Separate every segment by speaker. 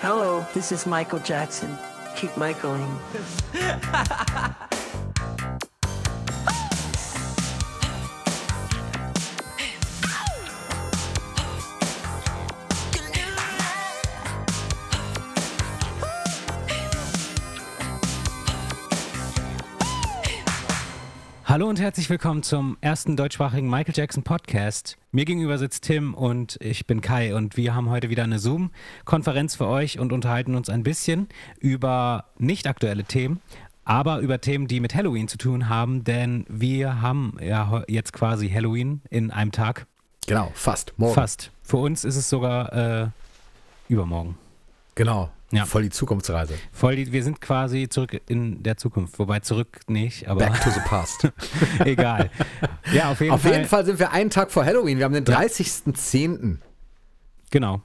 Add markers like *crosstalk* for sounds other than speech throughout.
Speaker 1: Hello, this is Michael Jackson. Keep Michaeling. *laughs*
Speaker 2: Hallo und herzlich willkommen zum ersten deutschsprachigen Michael Jackson Podcast. Mir gegenüber sitzt Tim und ich bin Kai und wir haben heute wieder eine Zoom-Konferenz für euch und unterhalten uns ein bisschen über nicht aktuelle Themen, aber über Themen, die mit Halloween zu tun haben, denn wir haben ja jetzt quasi Halloween in einem Tag.
Speaker 3: Genau, fast. Morgen.
Speaker 2: Fast. Für uns ist es sogar äh, übermorgen.
Speaker 3: Genau.
Speaker 2: Ja.
Speaker 3: Voll die Zukunftsreise.
Speaker 2: Voll die, wir sind quasi zurück in der Zukunft, wobei zurück nicht, aber
Speaker 3: Back to the *laughs* past.
Speaker 2: egal. Ja, auf jeden
Speaker 3: Auf
Speaker 2: Fall.
Speaker 3: jeden Fall sind wir einen Tag vor Halloween. Wir haben den 30.10.
Speaker 2: Genau.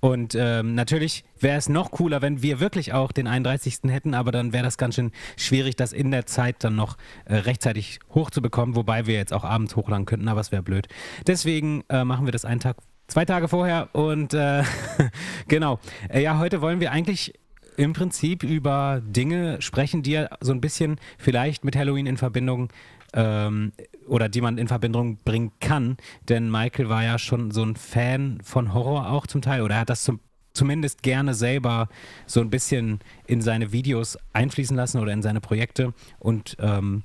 Speaker 2: Und ähm, natürlich wäre es noch cooler, wenn wir wirklich auch den 31. hätten, aber dann wäre das ganz schön schwierig, das in der Zeit dann noch äh, rechtzeitig hochzubekommen, wobei wir jetzt auch abends hochladen könnten, aber es wäre blöd. Deswegen äh, machen wir das einen Tag, zwei Tage vorher und äh, *laughs* genau. Äh, ja, heute wollen wir eigentlich im Prinzip über Dinge sprechen, die ja so ein bisschen vielleicht mit Halloween in Verbindung ähm, oder die man in Verbindung bringen kann. Denn Michael war ja schon so ein Fan von Horror auch zum Teil oder er hat das zum, zumindest gerne selber so ein bisschen in seine Videos einfließen lassen oder in seine Projekte. Und ähm,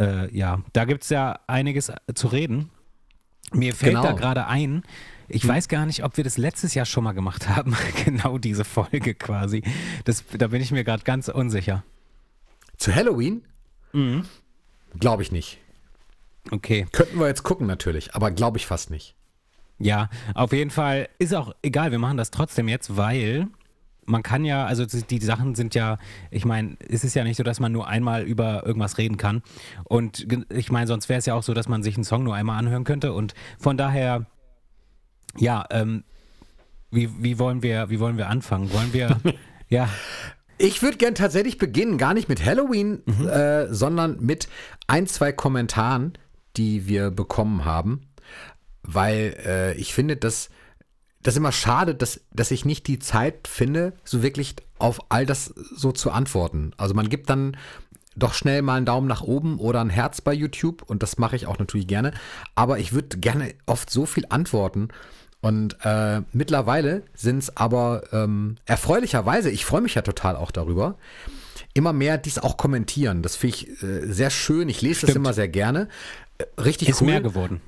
Speaker 2: äh, ja, da gibt es ja einiges zu reden. Mir fällt
Speaker 3: Genau.
Speaker 2: da gerade ein, ich weiß gar nicht, ob wir das letztes Jahr schon mal gemacht haben, *laughs* genau diese Folge quasi. Das, da bin ich mir gerade ganz unsicher.
Speaker 3: Zu Halloween?
Speaker 2: Mhm.
Speaker 3: Glaube ich nicht.
Speaker 2: Okay.
Speaker 3: Könnten wir jetzt gucken natürlich, aber glaube ich fast nicht.
Speaker 2: Ja, auf jeden Fall ist auch egal, wir machen das trotzdem jetzt, weil man kann ja, also die Sachen sind ja, ich meine, es ist ja nicht so, dass man nur einmal über irgendwas reden kann. Und ich meine, sonst wäre es ja auch so, dass man sich einen Song nur einmal anhören könnte. Und von daher, ja, ähm, wie, wie, wollen wir, wie wollen wir anfangen? Wollen wir, *laughs* ja,
Speaker 3: Ich würde gern tatsächlich beginnen, gar nicht mit Halloween,
Speaker 2: Mhm.
Speaker 3: äh, sondern mit ein, zwei Kommentaren, die wir bekommen haben. Weil äh, ich finde, dass das immer schade, dass, dass ich nicht die Zeit finde, so wirklich auf all das so zu antworten. Also man gibt dann doch schnell mal einen Daumen nach oben oder ein Herz bei YouTube und das mache ich auch natürlich gerne. Aber ich würde gerne oft so viel antworten. Und äh, mittlerweile sind es aber ähm, erfreulicherweise, ich freue mich ja total auch darüber, immer mehr dies auch kommentieren. Das finde ich äh, sehr schön. Ich lese das
Speaker 2: Stimmt.
Speaker 3: immer sehr gerne. Äh, richtig
Speaker 2: ist
Speaker 3: cool.
Speaker 2: mehr geworden.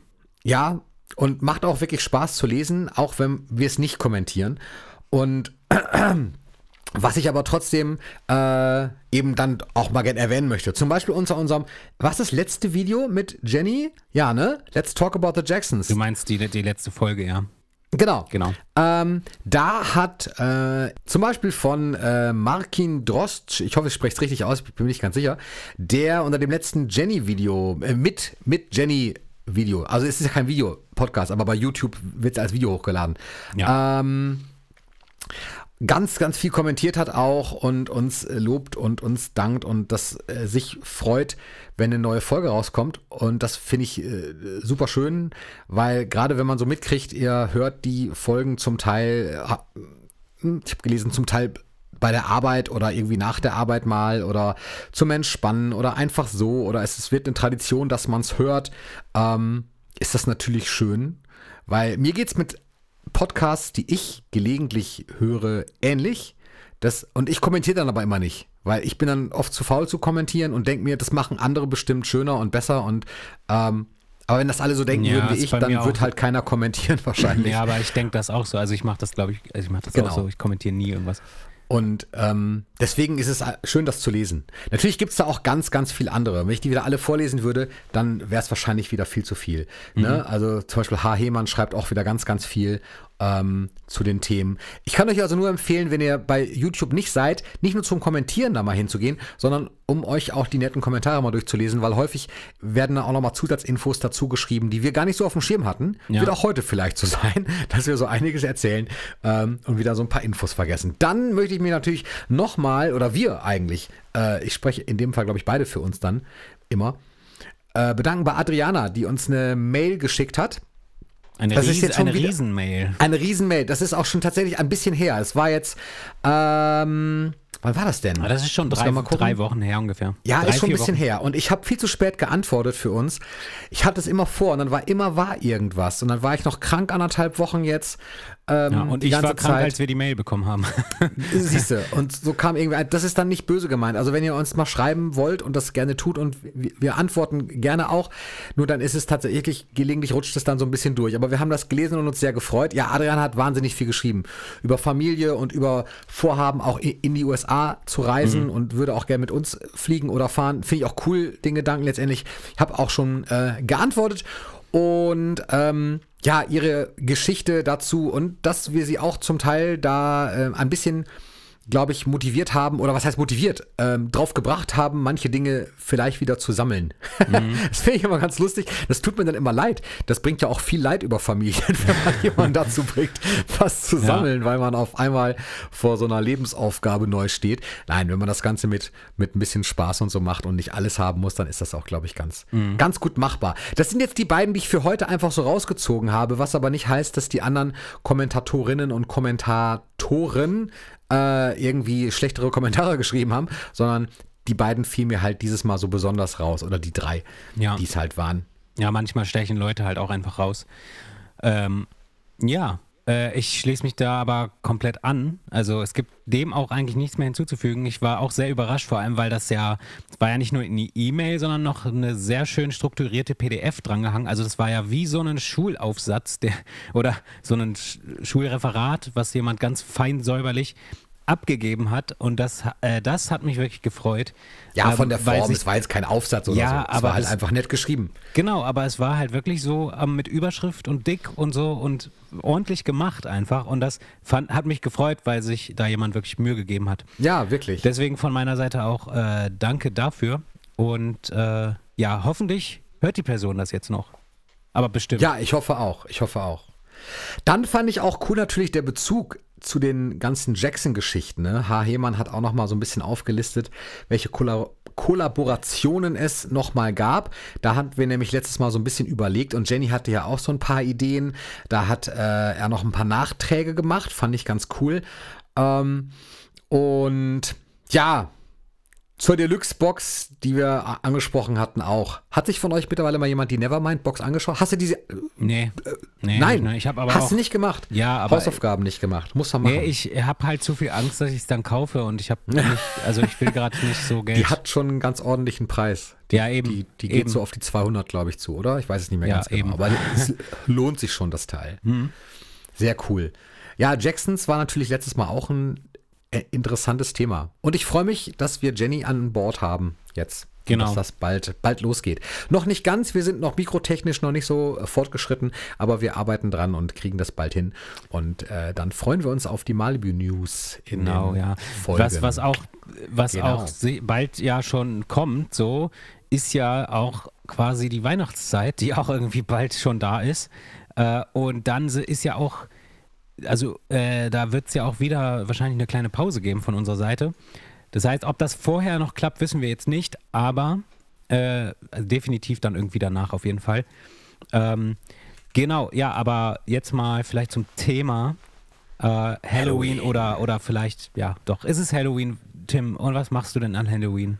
Speaker 3: Ja, und macht auch wirklich Spaß zu lesen, auch wenn wir es nicht kommentieren. Und *clears throat* was ich aber trotzdem äh, eben dann auch mal gerne erwähnen möchte. Zum Beispiel unter unserem, was ist das letzte Video mit Jenny? Ja, ne? Let's talk about the Jacksons.
Speaker 2: Du meinst die, die letzte Folge, ja.
Speaker 3: Genau.
Speaker 2: Genau.
Speaker 3: Ähm, da hat äh, zum Beispiel von äh, Markin Drost, ich hoffe, ich spreche es richtig aus, ich bin mir nicht ganz sicher, der unter dem letzten Jenny-Video, äh, mit, mit Jenny-Video, also es ist ja kein Video-Podcast, aber bei YouTube wird es als Video hochgeladen.
Speaker 2: Ja.
Speaker 3: Ähm, ganz, ganz viel kommentiert hat auch und uns äh, lobt und uns dankt und das äh, sich freut, wenn eine neue Folge rauskommt. Und das finde ich äh, super schön, weil gerade wenn man so mitkriegt, ihr hört die Folgen zum Teil, äh, hm, ich habe gelesen, zum Teil bei der Arbeit oder irgendwie nach der Arbeit mal oder zum Entspannen oder einfach so oder es, es wird eine Tradition, dass man es hört, ähm, ist das natürlich schön, weil mir geht's mit Podcasts, die ich gelegentlich höre, ähnlich. Das, und ich kommentiere dann aber immer nicht, weil ich bin dann oft zu faul zu kommentieren und denke mir, das machen andere bestimmt schöner und besser und ähm, aber wenn das alle so denken
Speaker 2: Ja,
Speaker 3: würden wie ich, dann wird halt keiner kommentieren *laughs* wahrscheinlich.
Speaker 2: Ja, aber ich denke das auch so. Also ich mache das, glaube ich, also ich mache das
Speaker 3: Genau.
Speaker 2: auch so. Ich kommentiere nie irgendwas.
Speaker 3: Und ähm, deswegen ist es schön, das zu lesen. Natürlich gibt es da auch ganz, ganz viel andere. Wenn ich die wieder alle vorlesen würde, dann wäre es wahrscheinlich wieder viel zu viel. Ne? Also zum Beispiel H. Hemann schreibt auch wieder ganz, ganz viel ähm, zu den Themen. Ich kann euch also nur empfehlen, wenn ihr bei YouTube nicht seid, nicht nur zum Kommentieren da mal hinzugehen, sondern um euch auch die netten Kommentare mal durchzulesen, weil häufig werden da auch nochmal Zusatzinfos dazu geschrieben, die wir gar nicht so auf dem Schirm hatten.
Speaker 2: Ja.
Speaker 3: Wird auch heute vielleicht so *laughs* sein, dass wir so einiges erzählen ähm, und wieder so ein paar Infos vergessen. Dann möchte ich mir natürlich nochmal, oder wir eigentlich, äh, ich spreche in dem Fall, glaube ich, beide für uns dann immer, äh, bedanken bei Adriana, die uns eine Mail geschickt hat
Speaker 2: Eine,
Speaker 3: Das ist
Speaker 2: Ries
Speaker 3: jetzt schon
Speaker 2: eine Riesenmail.
Speaker 3: Eine Riesenmail. Das ist auch schon tatsächlich ein bisschen her. Es war jetzt, ähm, wann war das denn?
Speaker 2: Aber das ist schon drei, drei Wochen her ungefähr.
Speaker 3: Ja,
Speaker 2: drei,
Speaker 3: ist schon ein bisschen
Speaker 2: Wochen.
Speaker 3: her. Und ich habe viel zu spät geantwortet für uns. Ich hatte es immer vor und dann war immer war irgendwas. Und dann war ich noch krank anderthalb Wochen jetzt. Ähm,
Speaker 2: Ja, und ich war krank,
Speaker 3: Zeit.
Speaker 2: als wir die Mail bekommen haben. *laughs*
Speaker 3: Siehst du, und so kam irgendwie, ein- das ist dann nicht böse gemeint. Also wenn ihr uns mal schreiben wollt und das gerne tut und wir, antworten gerne auch, nur dann ist es tatsächlich, gelegentlich rutscht es dann so ein bisschen durch. Aber wir haben das gelesen und uns sehr gefreut. Ja, Adrian hat wahnsinnig viel geschrieben. Über Familie und über Vorhaben auch in die USA zu reisen und würde auch gerne mit uns fliegen oder fahren. Finde ich auch cool, den Gedanken letztendlich. Ich habe auch schon äh, geantwortet und ähm, ja, ihre Geschichte dazu und dass wir sie auch zum Teil da äh, ein bisschen, glaube ich, motiviert haben, oder was heißt motiviert, ähm, drauf gebracht haben, manche Dinge vielleicht wieder zu sammeln. *laughs* Das finde ich immer ganz lustig. Das tut mir dann immer leid. Das bringt ja auch viel Leid über Familien, *laughs* wenn man jemanden dazu bringt, was zu sammeln, weil man auf einmal vor so einer Lebensaufgabe neu steht. Nein, wenn man das Ganze mit, mit ein bisschen Spaß und so macht und nicht alles haben muss, dann ist das auch, glaube ich, ganz, ganz gut machbar. Das sind jetzt die beiden, die ich für heute einfach so rausgezogen habe, was aber nicht heißt, dass die anderen Kommentatorinnen und Kommentatoren äh, irgendwie schlechtere Kommentare *laughs* geschrieben haben, sondern die beiden fielen mir halt dieses Mal so besonders raus oder die drei,
Speaker 2: Ja.
Speaker 3: die es halt waren.
Speaker 2: Ja, manchmal stechen Leute halt auch einfach raus. Ähm, ja, äh, ich schließe mich da aber komplett an. Also es gibt dem auch eigentlich nichts mehr hinzuzufügen. Ich war auch sehr überrascht, vor allem, weil das ja, es war ja nicht nur in die E-Mail, sondern noch eine sehr schön strukturierte PDF drangehangen. Also das war ja wie so ein Schulaufsatz der, oder so ein Sch- Schulreferat, was jemand ganz fein säuberlich abgegeben hat und das, äh, das hat mich wirklich gefreut.
Speaker 3: Ja,
Speaker 2: Ähm,
Speaker 3: von der
Speaker 2: weil
Speaker 3: Form,
Speaker 2: sich-
Speaker 3: es war jetzt kein Aufsatz oder
Speaker 2: Ja,
Speaker 3: so. Es
Speaker 2: aber
Speaker 3: war halt
Speaker 2: es-
Speaker 3: einfach nett geschrieben.
Speaker 2: Genau, aber es war halt wirklich so ähm, mit Überschrift und dick und so und ordentlich gemacht einfach. Und das fand, hat mich gefreut, weil sich da jemand wirklich Mühe gegeben hat.
Speaker 3: Ja, wirklich.
Speaker 2: Deswegen von meiner Seite auch äh, danke dafür. Und äh, ja, hoffentlich hört die Person das jetzt noch. Aber bestimmt.
Speaker 3: Ja, ich hoffe auch. Ich hoffe auch. Dann fand ich auch cool natürlich der Bezug zu den ganzen Jackson-Geschichten. Ne? H. Hemann hat auch noch mal so ein bisschen aufgelistet, welche Kolla Kollaborationen es noch mal gab. Da hatten wir nämlich letztes Mal so ein bisschen überlegt und Jenny hatte ja auch so ein paar Ideen. Da hat äh, er noch ein paar Nachträge gemacht, fand ich ganz cool. Ähm, und ja, zur Deluxe-Box, die wir angesprochen hatten, auch. Hat sich von euch mittlerweile mal jemand die Nevermind-Box angeschaut? Hast du diese?
Speaker 2: Nee. nee
Speaker 3: Nein,
Speaker 2: Ich habe aber
Speaker 3: hast du nicht gemacht.
Speaker 2: Ja, aber-
Speaker 3: Hausaufgaben nicht gemacht. Muss man machen.
Speaker 2: Nee, ich habe halt zu viel Angst, dass ich es dann kaufe und ich habe *laughs* nicht, also ich will gerade nicht so Geld.
Speaker 3: die hat schon einen ganz ordentlichen Preis.
Speaker 2: ja, eben.
Speaker 3: Die, die geht
Speaker 2: eben.
Speaker 3: so auf die 200, glaube ich, zu, oder? Ich weiß es nicht mehr
Speaker 2: Ja,
Speaker 3: ganz genau.
Speaker 2: eben.
Speaker 3: Aber *laughs* es lohnt sich schon, das Teil. Sehr cool. Ja, Jacksons war natürlich letztes Mal auch ein äh, interessantes Thema. Und ich freue mich, dass wir Jenny an Bord haben jetzt.
Speaker 2: Genau.
Speaker 3: Dass das bald, bald losgeht. Noch nicht ganz, wir sind noch mikrotechnisch noch nicht so äh, fortgeschritten, aber wir arbeiten dran und kriegen das bald hin. Und äh, dann freuen wir uns auf die Malibu News in
Speaker 2: Genau,
Speaker 3: den
Speaker 2: ja.
Speaker 3: Folgen.
Speaker 2: Was, was auch, was
Speaker 3: Genau.
Speaker 2: auch bald ja schon kommt, so, ist ja auch quasi die Weihnachtszeit, die auch irgendwie bald schon da ist. Äh, und dann ist ja auch, also äh, da wird es ja auch wieder wahrscheinlich eine kleine Pause geben von unserer Seite. Das heißt, ob das vorher noch klappt, wissen wir jetzt nicht, aber äh, definitiv dann irgendwie danach auf jeden Fall. Ähm, genau, ja, aber jetzt mal vielleicht zum Thema äh, Halloween,
Speaker 3: Halloween.
Speaker 2: oder oder vielleicht, ja, doch, ist es Halloween, Tim? Und was machst du denn an Halloween?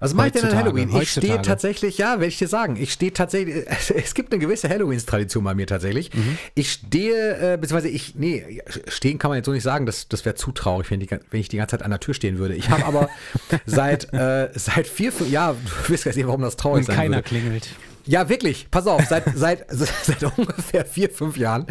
Speaker 3: Was mache ich denn an Halloween? Ich stehe tatsächlich, ja, werde ich dir sagen, ich stehe tatsächlich, *laughs* es gibt eine gewisse Halloweens-Tradition bei mir tatsächlich.
Speaker 2: Mhm.
Speaker 3: Ich stehe, äh, beziehungsweise ich, nee, stehen kann man jetzt so nicht sagen, das, das wäre zu traurig, wenn, die, wenn ich die ganze Zeit an der Tür stehen würde. Ich habe aber *laughs* seit, äh, seit vier, fünf, ja, du wirst gar nicht, warum das traurig
Speaker 2: Und
Speaker 3: sein
Speaker 2: keiner
Speaker 3: würde.
Speaker 2: klingelt.
Speaker 3: Ja, wirklich. Pass auf, seit, seit, *laughs* seit ungefähr vier, fünf Jahren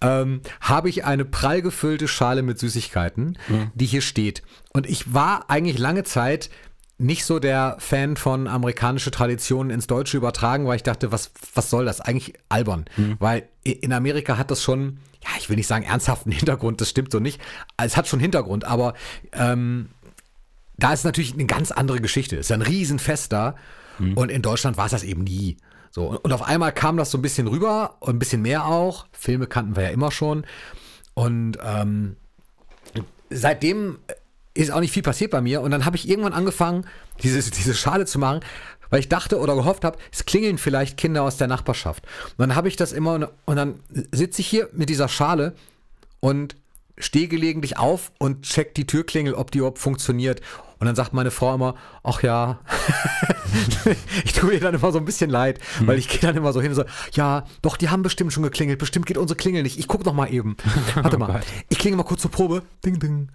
Speaker 3: ähm, habe ich eine prall gefüllte Schale mit Süßigkeiten, die hier steht. Und ich war eigentlich lange Zeit nicht so der Fan von amerikanische Traditionen ins Deutsche übertragen, weil ich dachte, was, was soll das? Eigentlich albern. Weil i- in Amerika hat das schon, ja, ich will nicht sagen ernsthaften *laughs* Hintergrund, das stimmt so nicht. Es hat schon Hintergrund, aber ähm, da ist natürlich eine ganz andere Geschichte. Es ist ein Riesenfest da. Und in Deutschland war es das eben nie. So, und auf einmal kam das so ein bisschen rüber und ein bisschen mehr auch. Filme kannten wir ja immer schon. Und ähm, seitdem ist auch nicht viel passiert bei mir. Und dann habe ich irgendwann angefangen, diese, diese Schale zu machen, weil ich dachte oder gehofft habe, es klingeln vielleicht Kinder aus der Nachbarschaft. Und dann habe ich das immer und dann sitze ich hier mit dieser Schale und stehe gelegentlich auf und check die Türklingel, ob die überhaupt funktioniert. Und dann sagt meine Frau immer, ach ja, *laughs* ich tue ihr dann immer so ein bisschen leid, hm. weil ich gehe dann immer so hin und so, ja, doch, die haben bestimmt schon geklingelt, bestimmt geht unsere Klingel nicht. Ich gucke noch mal eben. *laughs* Warte oh mal, ich klinge mal kurz zur Probe. Ding, ding.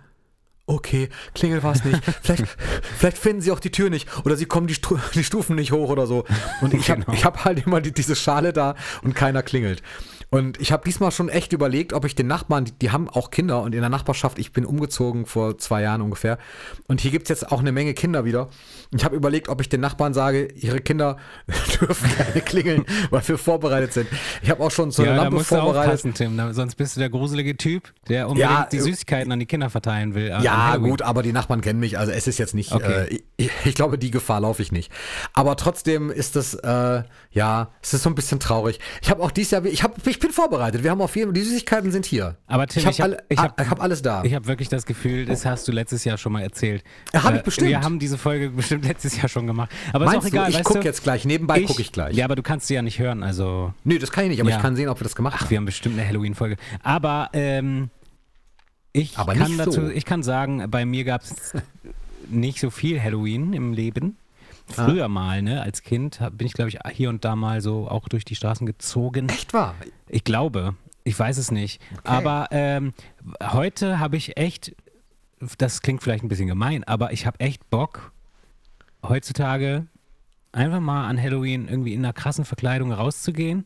Speaker 3: Okay, Klingel war es nicht. Vielleicht, *laughs* vielleicht finden sie auch die Tür nicht oder sie kommen die, Stu *laughs* die Stufen nicht hoch oder so. Und ich habe genau. hab halt immer die, diese Schale da und keiner klingelt. Und ich habe diesmal schon echt überlegt, ob ich den Nachbarn, die, die, haben auch Kinder und in der Nachbarschaft, ich bin umgezogen vor zwei Jahren ungefähr. Und hier gibt es jetzt auch eine Menge Kinder wieder. Ich habe überlegt, ob ich den Nachbarn sage, ihre Kinder *laughs* dürfen keine klingeln, weil wir vorbereitet sind. Ich habe auch schon so eine
Speaker 2: ja,
Speaker 3: Lampe
Speaker 2: da musst
Speaker 3: vorbereitet.
Speaker 2: Du Tim, sonst bist du der gruselige Typ, der unbedingt ja, die äh, Süßigkeiten an die Kinder verteilen will.
Speaker 3: Äh, ja, gut, aber die Nachbarn kennen mich. Also es ist jetzt nicht, okay. äh, ich, ich, glaube, die Gefahr laufe ich nicht. Aber trotzdem ist das, äh, ja, es ist so ein bisschen traurig. Ich habe auch dieses Jahr, ich, hab, ich bin vorbereitet. Wir haben auf jeden Fall, die Süßigkeiten sind hier.
Speaker 2: Aber Tim,
Speaker 3: ich habe hab, hab, hab, alles da.
Speaker 2: Ich habe wirklich das Gefühl, das hast du letztes Jahr schon mal erzählt.
Speaker 3: Habe ich äh, bestimmt.
Speaker 2: Wir haben diese Folge bestimmt *laughs* letztes Jahr schon gemacht. Aber
Speaker 3: Meinst
Speaker 2: ist auch egal.
Speaker 3: Du, ich gucke jetzt gleich, nebenbei gucke ich gleich.
Speaker 2: Ja, aber du kannst sie ja nicht hören, also.
Speaker 3: Nö, das kann ich nicht, aber ja. ich kann sehen, ob wir das gemacht
Speaker 2: Ach,
Speaker 3: haben.
Speaker 2: wir haben bestimmt eine Halloween-Folge. Aber, ähm, ich
Speaker 3: aber
Speaker 2: kann
Speaker 3: dazu,
Speaker 2: so. ich kann sagen, bei mir gab es *laughs* nicht so viel Halloween im Leben. Früher ah. mal, ne, als Kind bin ich, glaube ich, hier und da mal so auch durch die Straßen gezogen.
Speaker 3: Echt wahr?
Speaker 2: Ich glaube. Ich weiß es nicht. Okay. Aber ähm, heute habe ich echt, das klingt vielleicht ein bisschen gemein, aber ich habe echt Bock, heutzutage einfach mal an Halloween irgendwie in einer krassen Verkleidung rauszugehen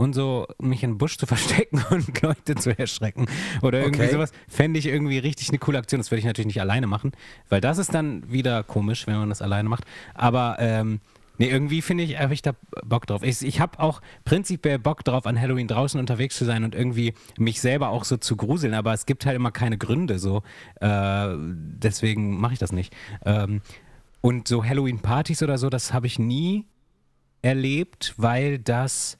Speaker 2: und so mich in den Busch zu *laughs* verstecken und Leute zu erschrecken oder irgendwie okay. sowas, fände ich irgendwie richtig eine coole Aktion. Das würde ich natürlich nicht alleine machen, weil das ist dann wieder komisch, wenn man das alleine macht. Aber ähm, nee, irgendwie finde ich, habe ich da Bock drauf. Ich, ich habe auch prinzipiell Bock drauf, an Halloween draußen unterwegs zu sein und irgendwie mich selber auch so zu gruseln, aber es gibt halt immer keine Gründe so. Äh, deswegen mache ich das nicht. Ähm, und so Halloween-Partys oder so, das habe ich nie erlebt, weil das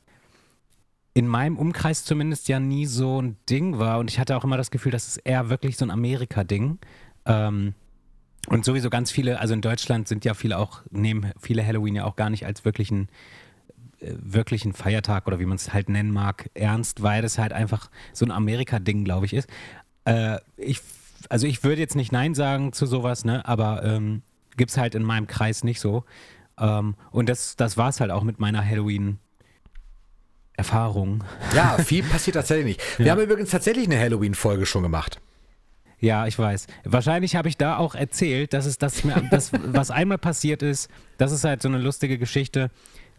Speaker 2: in meinem Umkreis zumindest ja nie so ein Ding war. Und ich hatte auch immer das Gefühl, das ist eher wirklich so ein Amerika-Ding. Ähm, und sowieso ganz viele, also in Deutschland sind ja viele auch, nehmen viele Halloween ja auch gar nicht als wirklichen, äh, wirklichen Feiertag oder wie man es halt nennen mag, ernst, weil das halt einfach so ein Amerika-Ding, glaube ich, ist. Äh, ich, also ich würde jetzt nicht Nein sagen zu sowas, ne, aber ähm, gibt es halt in meinem Kreis nicht so. Ähm, und das, das war es halt auch mit meiner Halloween- Erfahrung.
Speaker 3: Ja, viel passiert tatsächlich nicht. Wir ja. haben übrigens tatsächlich eine Halloween-Folge schon gemacht.
Speaker 2: Ja, ich weiß. Wahrscheinlich habe ich da auch erzählt, dass es das, das was einmal passiert ist, das ist halt so eine lustige Geschichte.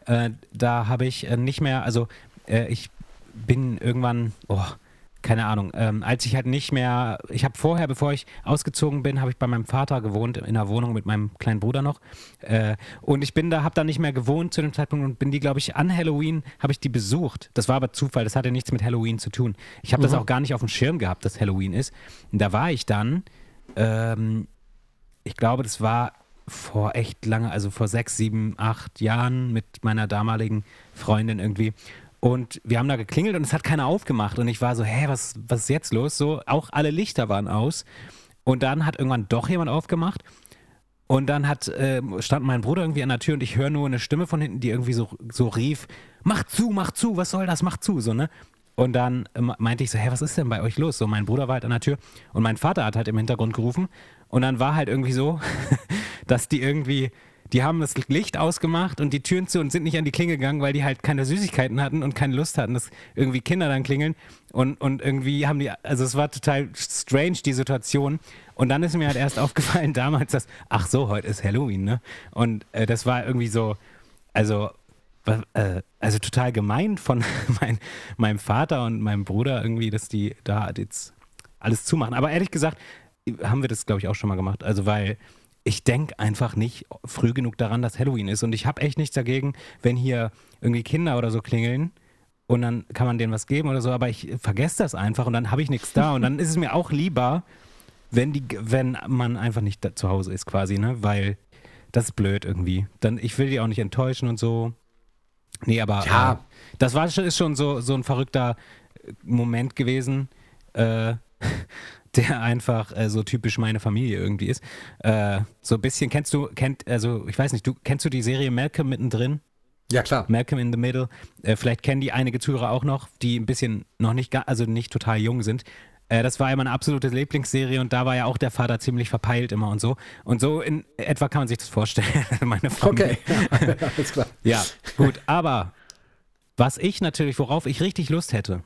Speaker 2: Äh, da habe ich äh, nicht mehr, also äh, ich bin irgendwann, oh, keine Ahnung, ähm, als ich halt nicht mehr, ich habe vorher, bevor ich ausgezogen bin, habe ich bei meinem Vater gewohnt, in einer Wohnung mit meinem kleinen Bruder noch. Äh, und ich bin da, habe da nicht mehr gewohnt zu dem Zeitpunkt und bin die, glaube ich, an Halloween, habe ich die besucht. Das war aber Zufall, das hatte nichts mit Halloween zu tun. Ich habe mhm. das auch gar nicht auf dem Schirm gehabt, dass Halloween ist. Und da war ich dann, ähm, ich glaube, das war vor echt lange, also vor sechs, sieben, acht Jahren mit meiner damaligen Freundin irgendwie. Und wir haben da geklingelt und es hat keiner aufgemacht. Und ich war so, hä, was, was ist jetzt los? So, auch alle Lichter waren aus. Und dann hat irgendwann doch jemand aufgemacht. Und dann hat, äh, stand mein Bruder irgendwie an der Tür und ich höre nur eine Stimme von hinten, die irgendwie so, so rief, mach zu, mach zu, was soll das, mach zu, so, ne? Und dann äh, meinte ich so, hä, was ist denn bei euch los? So, mein Bruder war halt an der Tür und mein Vater hat halt im Hintergrund gerufen. Und dann war halt irgendwie so, *laughs* dass die irgendwie die haben das Licht ausgemacht und die Türen zu und sind nicht an die Klingel gegangen, weil die halt keine Süßigkeiten hatten und keine Lust hatten, dass irgendwie Kinder dann klingeln. Und, und irgendwie haben die, also es war total strange, die Situation. Und dann ist mir halt erst *laughs* aufgefallen damals, dass, ach so, heute ist Halloween, ne? Und äh, das war irgendwie so, also, äh, also total gemein von *laughs* mein, meinem Vater und meinem Bruder irgendwie, dass die da jetzt alles zumachen. Aber ehrlich gesagt, haben wir das, glaube ich, auch schon mal gemacht. Also, weil ich denke einfach nicht früh genug daran, dass Halloween ist. Und ich habe echt nichts dagegen, wenn hier irgendwie Kinder oder so klingeln und dann kann man denen was geben oder so, aber ich vergesse das einfach und dann habe ich nichts da. Und dann ist es mir auch lieber, wenn, die, wenn man einfach nicht zu Hause ist quasi, ne? Weil das ist blöd irgendwie. Dann, ich will die auch nicht enttäuschen und so. Nee, aber ja. Äh, das war ist schon so, so ein verrückter Moment gewesen. Äh, *laughs* der einfach äh, so typisch meine Familie irgendwie ist. Äh, so ein bisschen kennst du, kennt, also ich weiß nicht, du kennst du die Serie Malcolm mittendrin?
Speaker 3: Ja, klar.
Speaker 2: Malcolm in the Middle. Äh, vielleicht kennen die einige Zuhörer auch noch, die ein bisschen noch nicht, also nicht total jung sind. Äh, das war ja meine absolute Lieblingsserie und da war ja auch der Vater ziemlich verpeilt immer und so. Und so in etwa kann man sich das vorstellen, *laughs* meine Familie.
Speaker 3: Okay, ja, *laughs* alles klar.
Speaker 2: Ja, gut, aber was ich natürlich, worauf ich richtig Lust hätte,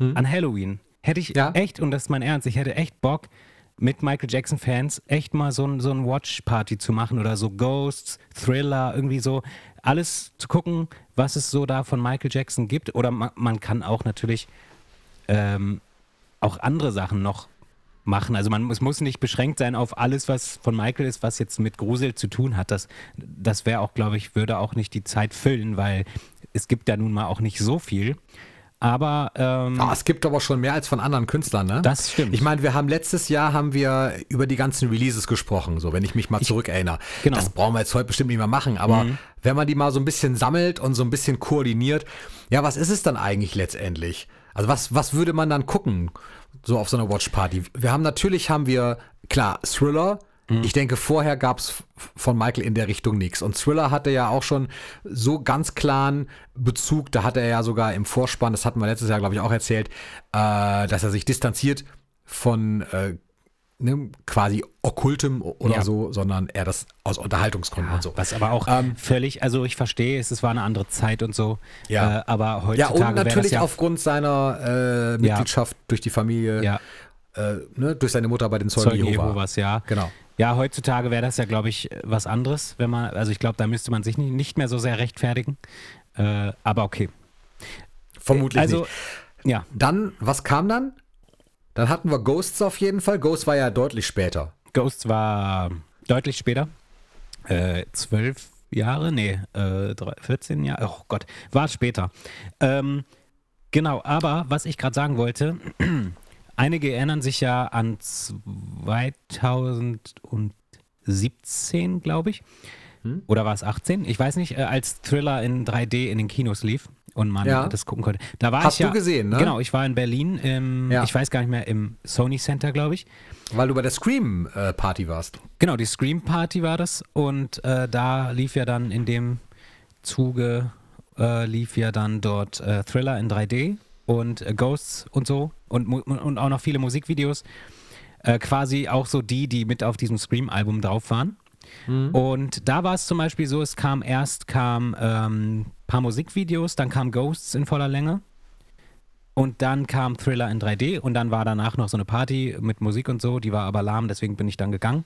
Speaker 2: an Halloween, hätte ich
Speaker 3: Ja?
Speaker 2: echt, und das ist mein Ernst, ich hätte echt Bock, mit Michael Jackson-Fans echt mal so ein, so ein Watch-Party zu machen oder so Ghosts, Thriller, irgendwie so alles zu gucken, was es so da von Michael Jackson gibt. Oder man, man kann auch natürlich ähm, auch andere Sachen noch machen. Also man es muss nicht beschränkt sein auf alles, was von Michael ist, was jetzt mit Grusel zu tun hat. Das, das wäre auch, glaube ich, würde auch nicht die Zeit füllen, weil es gibt ja nun mal auch nicht so viel. Aber ähm,
Speaker 3: Ah, es gibt aber schon mehr als von anderen Künstlern, ne?
Speaker 2: Das stimmt.
Speaker 3: Ich meine, wir haben letztes Jahr haben wir über die ganzen Releases gesprochen, so wenn ich mich mal zurückerinnere.
Speaker 2: genau.
Speaker 3: Das brauchen wir jetzt heute bestimmt nicht mehr machen, aber wenn man die mal so ein bisschen sammelt und so ein bisschen koordiniert, ja, was ist es dann eigentlich letztendlich? Also was, was würde man dann gucken, so auf so einer Watchparty? Wir haben natürlich haben wir, klar, Thriller. Ich denke, vorher gab es von Michael in der Richtung nichts. Und Thriller hatte ja auch schon so ganz klaren Bezug. Da hat er ja sogar im Vorspann, das hatten wir letztes Jahr, glaube ich, auch erzählt, äh, dass er sich distanziert von äh, ne, quasi Okkultem oder
Speaker 2: Ja.
Speaker 3: so, sondern er das aus Unterhaltungsgründen und so.
Speaker 2: was aber auch
Speaker 3: Ähm,
Speaker 2: völlig, also ich verstehe es, es war eine andere Zeit und so.
Speaker 3: Ja.
Speaker 2: Äh, aber
Speaker 3: Ja,
Speaker 2: heutzutage
Speaker 3: und
Speaker 2: wäre
Speaker 3: natürlich
Speaker 2: ja,
Speaker 3: aufgrund seiner äh, Mitgliedschaft durch die Familie,
Speaker 2: ja,
Speaker 3: äh, ne, durch seine Mutter bei den Zeugen,
Speaker 2: Zeugen
Speaker 3: Jehova.
Speaker 2: Jehovas, ja.
Speaker 3: Genau.
Speaker 2: Ja, heutzutage wäre das ja, glaube ich, was anderes, wenn man, also ich glaube, da müsste man sich nicht, nicht mehr so sehr rechtfertigen. Äh, aber okay.
Speaker 3: Vermutlich
Speaker 2: also,
Speaker 3: nicht.
Speaker 2: ja,
Speaker 3: Dann, was kam dann? Dann hatten wir Ghosts auf jeden Fall. Ghost war ja deutlich später.
Speaker 2: Ghosts war deutlich später. Äh, zwölf Jahre? Nee, äh, drei- 14 Jahre? Oh Gott, war später. Ähm, genau, aber was ich gerade sagen wollte, einige erinnern sich ja an 2017, glaube ich. Oder war es 18? Ich weiß nicht, äh, als Thriller in 3D in den Kinos lief und man
Speaker 3: Ja.
Speaker 2: das gucken konnte. Da war
Speaker 3: Hast
Speaker 2: ich ja,
Speaker 3: du gesehen, ne?
Speaker 2: Genau, ich war in Berlin, im,
Speaker 3: Ja.
Speaker 2: ich weiß gar nicht mehr, im Sony Center, glaube ich.
Speaker 3: Weil du bei der Scream-Party warst.
Speaker 2: Genau, die Scream Party war das und äh, da lief ja dann in dem Zuge äh, lief ja dann dort äh, Thriller in 3D und äh, Ghosts und so und, und auch noch viele Musikvideos. Äh, quasi auch so die, die mit auf diesem Scream-Album drauf waren. Und da war es zum Beispiel so, es kam erst kam ähm, paar Musikvideos, dann kam Ghosts in voller Länge und dann kam Thriller in 3D und dann war danach noch so eine Party mit Musik und so, die war aber lahm, deswegen bin ich dann gegangen.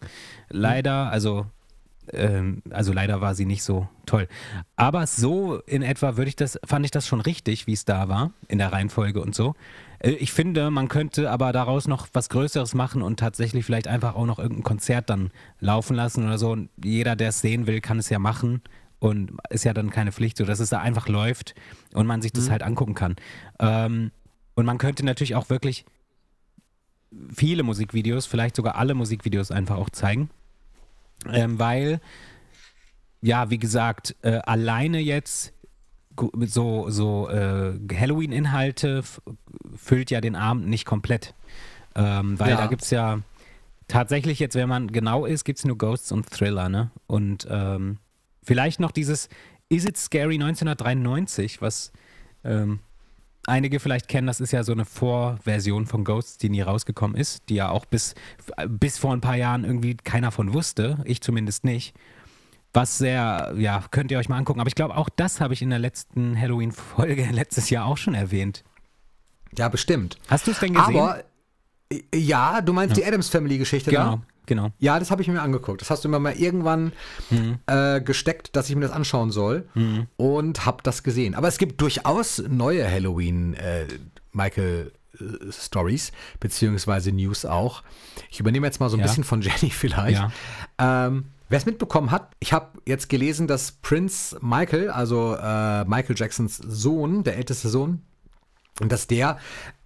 Speaker 2: Leider, also, ähm, also leider war sie nicht so toll. Aber so in etwa würde ich das, fand ich das schon richtig, wie es da war, in der Reihenfolge und so. Äh, Ich finde, man könnte aber daraus noch was Größeres machen und tatsächlich vielleicht einfach auch noch irgendein Konzert dann laufen lassen oder so. Und jeder, der es sehen will, kann es ja machen. Und ist ja dann keine Pflicht, so dass es da einfach läuft und man sich das halt angucken kann. Ähm, und man könnte natürlich auch wirklich viele Musikvideos, vielleicht sogar alle Musikvideos einfach auch zeigen. Ähm, weil, ja, wie gesagt, äh, alleine jetzt so, so äh, Halloween-Inhalte füllt ja den Abend nicht komplett. Ähm, weil
Speaker 3: Ja.
Speaker 2: da gibt es ja tatsächlich jetzt, wenn man genau ist, gibt es nur Ghosts und Thriller, ne? Und ähm, vielleicht noch dieses Is It Scary 1993, was ähm, einige vielleicht kennen, das ist ja so eine Vorversion von Ghosts, die nie rausgekommen ist, die ja auch bis, bis vor ein paar Jahren irgendwie keiner von wusste, ich zumindest nicht. Was sehr, ja, könnt ihr euch mal angucken. Aber ich glaube, auch das habe ich in der letzten Halloween-Folge *laughs* letztes Jahr auch schon erwähnt.
Speaker 3: Ja, bestimmt.
Speaker 2: Hast du es denn gesehen?
Speaker 3: Aber, äh, ja, du meinst die Adams Family-Geschichte
Speaker 2: genau,
Speaker 3: da?
Speaker 2: Genau.
Speaker 3: Ja, das habe ich mir angeguckt. Das hast du mir mal irgendwann
Speaker 2: Mhm.
Speaker 3: äh, gesteckt, dass ich mir das anschauen soll und habe das gesehen. Aber es gibt durchaus neue Halloween äh, Michael äh, Stories beziehungsweise News auch. Ich übernehme jetzt mal so ein
Speaker 2: Ja.
Speaker 3: bisschen von Jenny *laughs* vielleicht.
Speaker 2: Ja.
Speaker 3: Ähm, Wer es mitbekommen hat, ich habe jetzt gelesen, dass Prince Michael, also äh, Michael Jacksons Sohn, der älteste Sohn, und dass der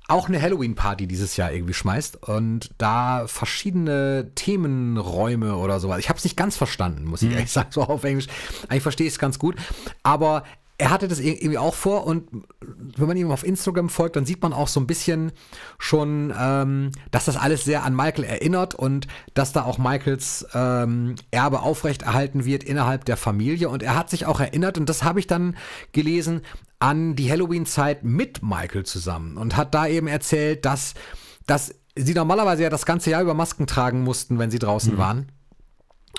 Speaker 3: auch eine Halloween-Party dieses Jahr irgendwie schmeißt und da verschiedene Themenräume oder sowas. Ich habe es nicht ganz verstanden, muss ich ehrlich sagen, so auf Englisch. Eigentlich verstehe ich es ganz gut. Aber er hatte das irgendwie auch vor und wenn man ihm auf Instagram folgt, dann sieht man auch so ein bisschen schon, ähm, dass das alles sehr an Michael erinnert und dass da auch Michaels ähm, Erbe aufrechterhalten wird innerhalb der Familie. Und er hat sich auch erinnert, und das habe ich dann gelesen, an die Halloween-Zeit mit Michael zusammen und hat da eben erzählt, dass, dass sie normalerweise ja das ganze Jahr über Masken tragen mussten, wenn sie draußen mhm. waren.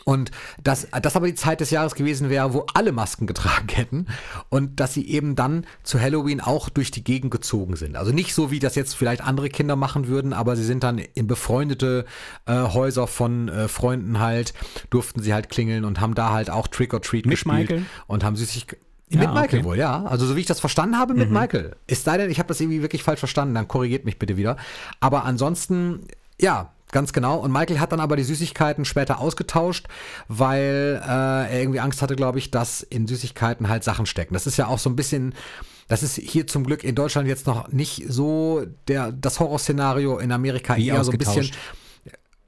Speaker 3: Und dass das aber die Zeit des Jahres gewesen wäre, wo alle Masken getragen hätten und dass sie eben dann zu Halloween auch durch die Gegend gezogen sind. Also nicht so, wie das jetzt vielleicht andere Kinder machen würden, aber sie sind dann in befreundete äh, Häuser von äh, Freunden halt, durften sie halt klingeln und haben da halt auch Trick or Treat
Speaker 2: mit
Speaker 3: gespielt
Speaker 2: Michael?
Speaker 3: und haben Süßigkeiten. Ja, mit Michael okay. wohl, ja. Also so wie ich das verstanden habe, mit mhm. Michael. Es sei denn, ich habe das irgendwie wirklich falsch verstanden, dann korrigiert mich bitte wieder. Aber ansonsten, ja, Ganz genau. Und Michael hat dann aber die Süßigkeiten später ausgetauscht, weil äh, er irgendwie Angst hatte, glaube ich, dass in Süßigkeiten halt Sachen stecken. Das ist ja auch so ein bisschen, das ist hier zum Glück in Deutschland jetzt noch nicht so der, das Horrorszenario in Amerika
Speaker 2: Wie
Speaker 3: eher so ein bisschen.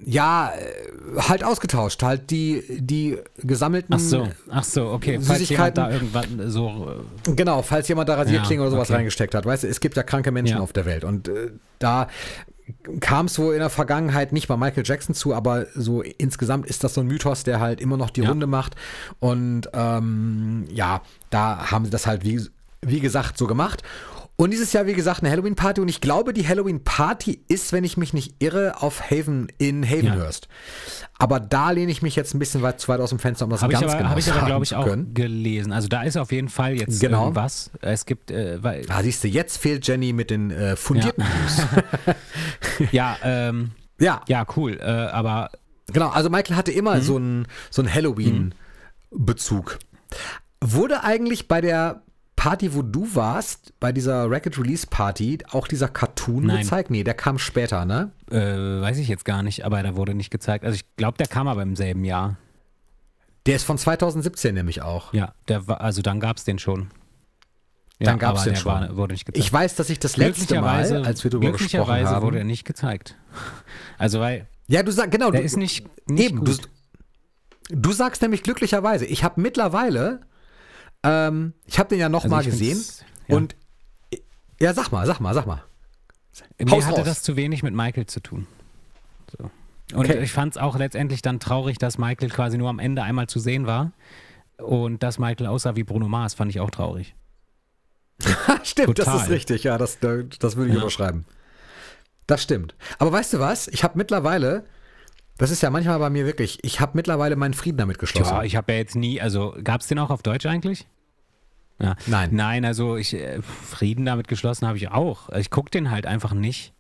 Speaker 3: Ja, äh, halt ausgetauscht, halt die, die gesammelten
Speaker 2: Ach so, ach so, okay.
Speaker 3: Falls jemand
Speaker 2: da irgendwann so.
Speaker 3: Äh genau, falls jemand da Rasierklingen ja, oder sowas okay. reingesteckt hat. Weißt du, es gibt ja kranke Menschen ja. auf der Welt und äh, da kam es wohl in der Vergangenheit nicht bei Michael Jackson zu, aber so insgesamt ist das so ein Mythos, der halt immer noch die ja. Runde macht. Und ähm, ja, da haben sie das halt, wie, wie gesagt, so gemacht. Und dieses Jahr, wie gesagt, eine Halloween-Party. Und ich glaube, die Halloween-Party ist, wenn ich mich nicht irre, auf Haven in Havenhurst. Ja. Aber da lehne ich mich jetzt ein bisschen weit, zu weit aus dem Fenster, um das
Speaker 2: hab
Speaker 3: ganz
Speaker 2: aber,
Speaker 3: genau
Speaker 2: Habe ich
Speaker 3: aber,
Speaker 2: glaube ich, auch können. gelesen. Also da ist auf jeden Fall jetzt
Speaker 3: genau.
Speaker 2: irgendwas. Es gibt, äh, weil
Speaker 3: Ah, siehst du, jetzt fehlt Jenny mit den äh, fundierten
Speaker 2: ja. News. *laughs* ja, ähm,
Speaker 3: ja.
Speaker 2: Ja, cool. Äh, aber
Speaker 3: Genau, also Michael hatte immer mhm. so einen so Halloween-Bezug. Wurde eigentlich bei der Party, wo du warst, bei dieser Racket Release Party, auch dieser Cartoon
Speaker 2: Nein.
Speaker 3: gezeigt? Nee, der kam später, ne?
Speaker 2: Äh, weiß ich jetzt gar nicht, aber der wurde nicht gezeigt. Also ich glaube, der kam aber im selben Jahr.
Speaker 3: Der ist von 2017 nämlich auch.
Speaker 2: Ja, der war, also dann gab es den schon.
Speaker 3: Ja, dann gab es den schon.
Speaker 2: War, wurde nicht gezeigt.
Speaker 3: Ich weiß, dass ich das letzte Mal, als wir darüber gesprochen haben.
Speaker 2: Wurde er nicht gezeigt. Also weil.
Speaker 3: Ja, du sagst, genau.
Speaker 2: Der
Speaker 3: du,
Speaker 2: ist nicht, nicht
Speaker 3: eben, du, du, sagst nämlich glücklicherweise. Ich habe mittlerweile ähm, ich habe den ja noch also mal gesehen ja. und ja, sag mal, sag mal, sag mal.
Speaker 2: Mir Haus hatte raus. das zu wenig mit Michael zu tun. So. Und okay. ich fand es auch letztendlich dann traurig, dass Michael quasi nur am Ende einmal zu sehen war und dass Michael aussah wie Bruno Mars, fand ich auch traurig. *laughs*
Speaker 3: stimmt, Total. das ist richtig, ja, das, das würde ich ja. überschreiben. Das stimmt. Aber weißt du was? Ich habe mittlerweile das ist ja manchmal bei mir wirklich, ich habe mittlerweile meinen Frieden damit geschlossen.
Speaker 2: Ja, ich habe ja jetzt nie, also gab es den auch auf Deutsch eigentlich?
Speaker 3: Ja. Nein.
Speaker 2: Nein, also ich, äh, Frieden damit geschlossen habe ich auch. Ich gucke den halt einfach nicht.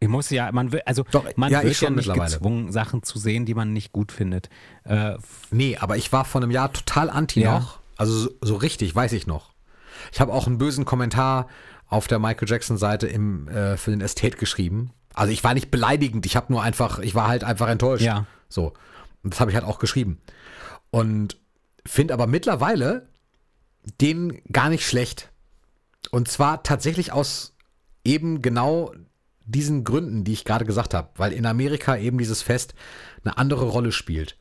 Speaker 2: Ich muss ja, man will, also
Speaker 3: Doch,
Speaker 2: man
Speaker 3: ja,
Speaker 2: wird ja nicht gezwungen, Sachen zu sehen, die man nicht gut findet. Äh,
Speaker 3: nee, aber ich war vor einem Jahr total anti ja. noch. Also so, so, richtig, weiß ich noch. Ich habe auch einen bösen Kommentar auf der Michael Jackson-Seite äh, für den Estate geschrieben, also ich war nicht beleidigend, ich habe nur einfach, ich war halt einfach enttäuscht.
Speaker 2: Ja.
Speaker 3: So. Und das habe ich halt auch geschrieben. Und finde aber mittlerweile den gar nicht schlecht. Und zwar tatsächlich aus eben genau diesen Gründen, die ich gerade gesagt habe, weil in Amerika eben dieses Fest eine andere Rolle spielt.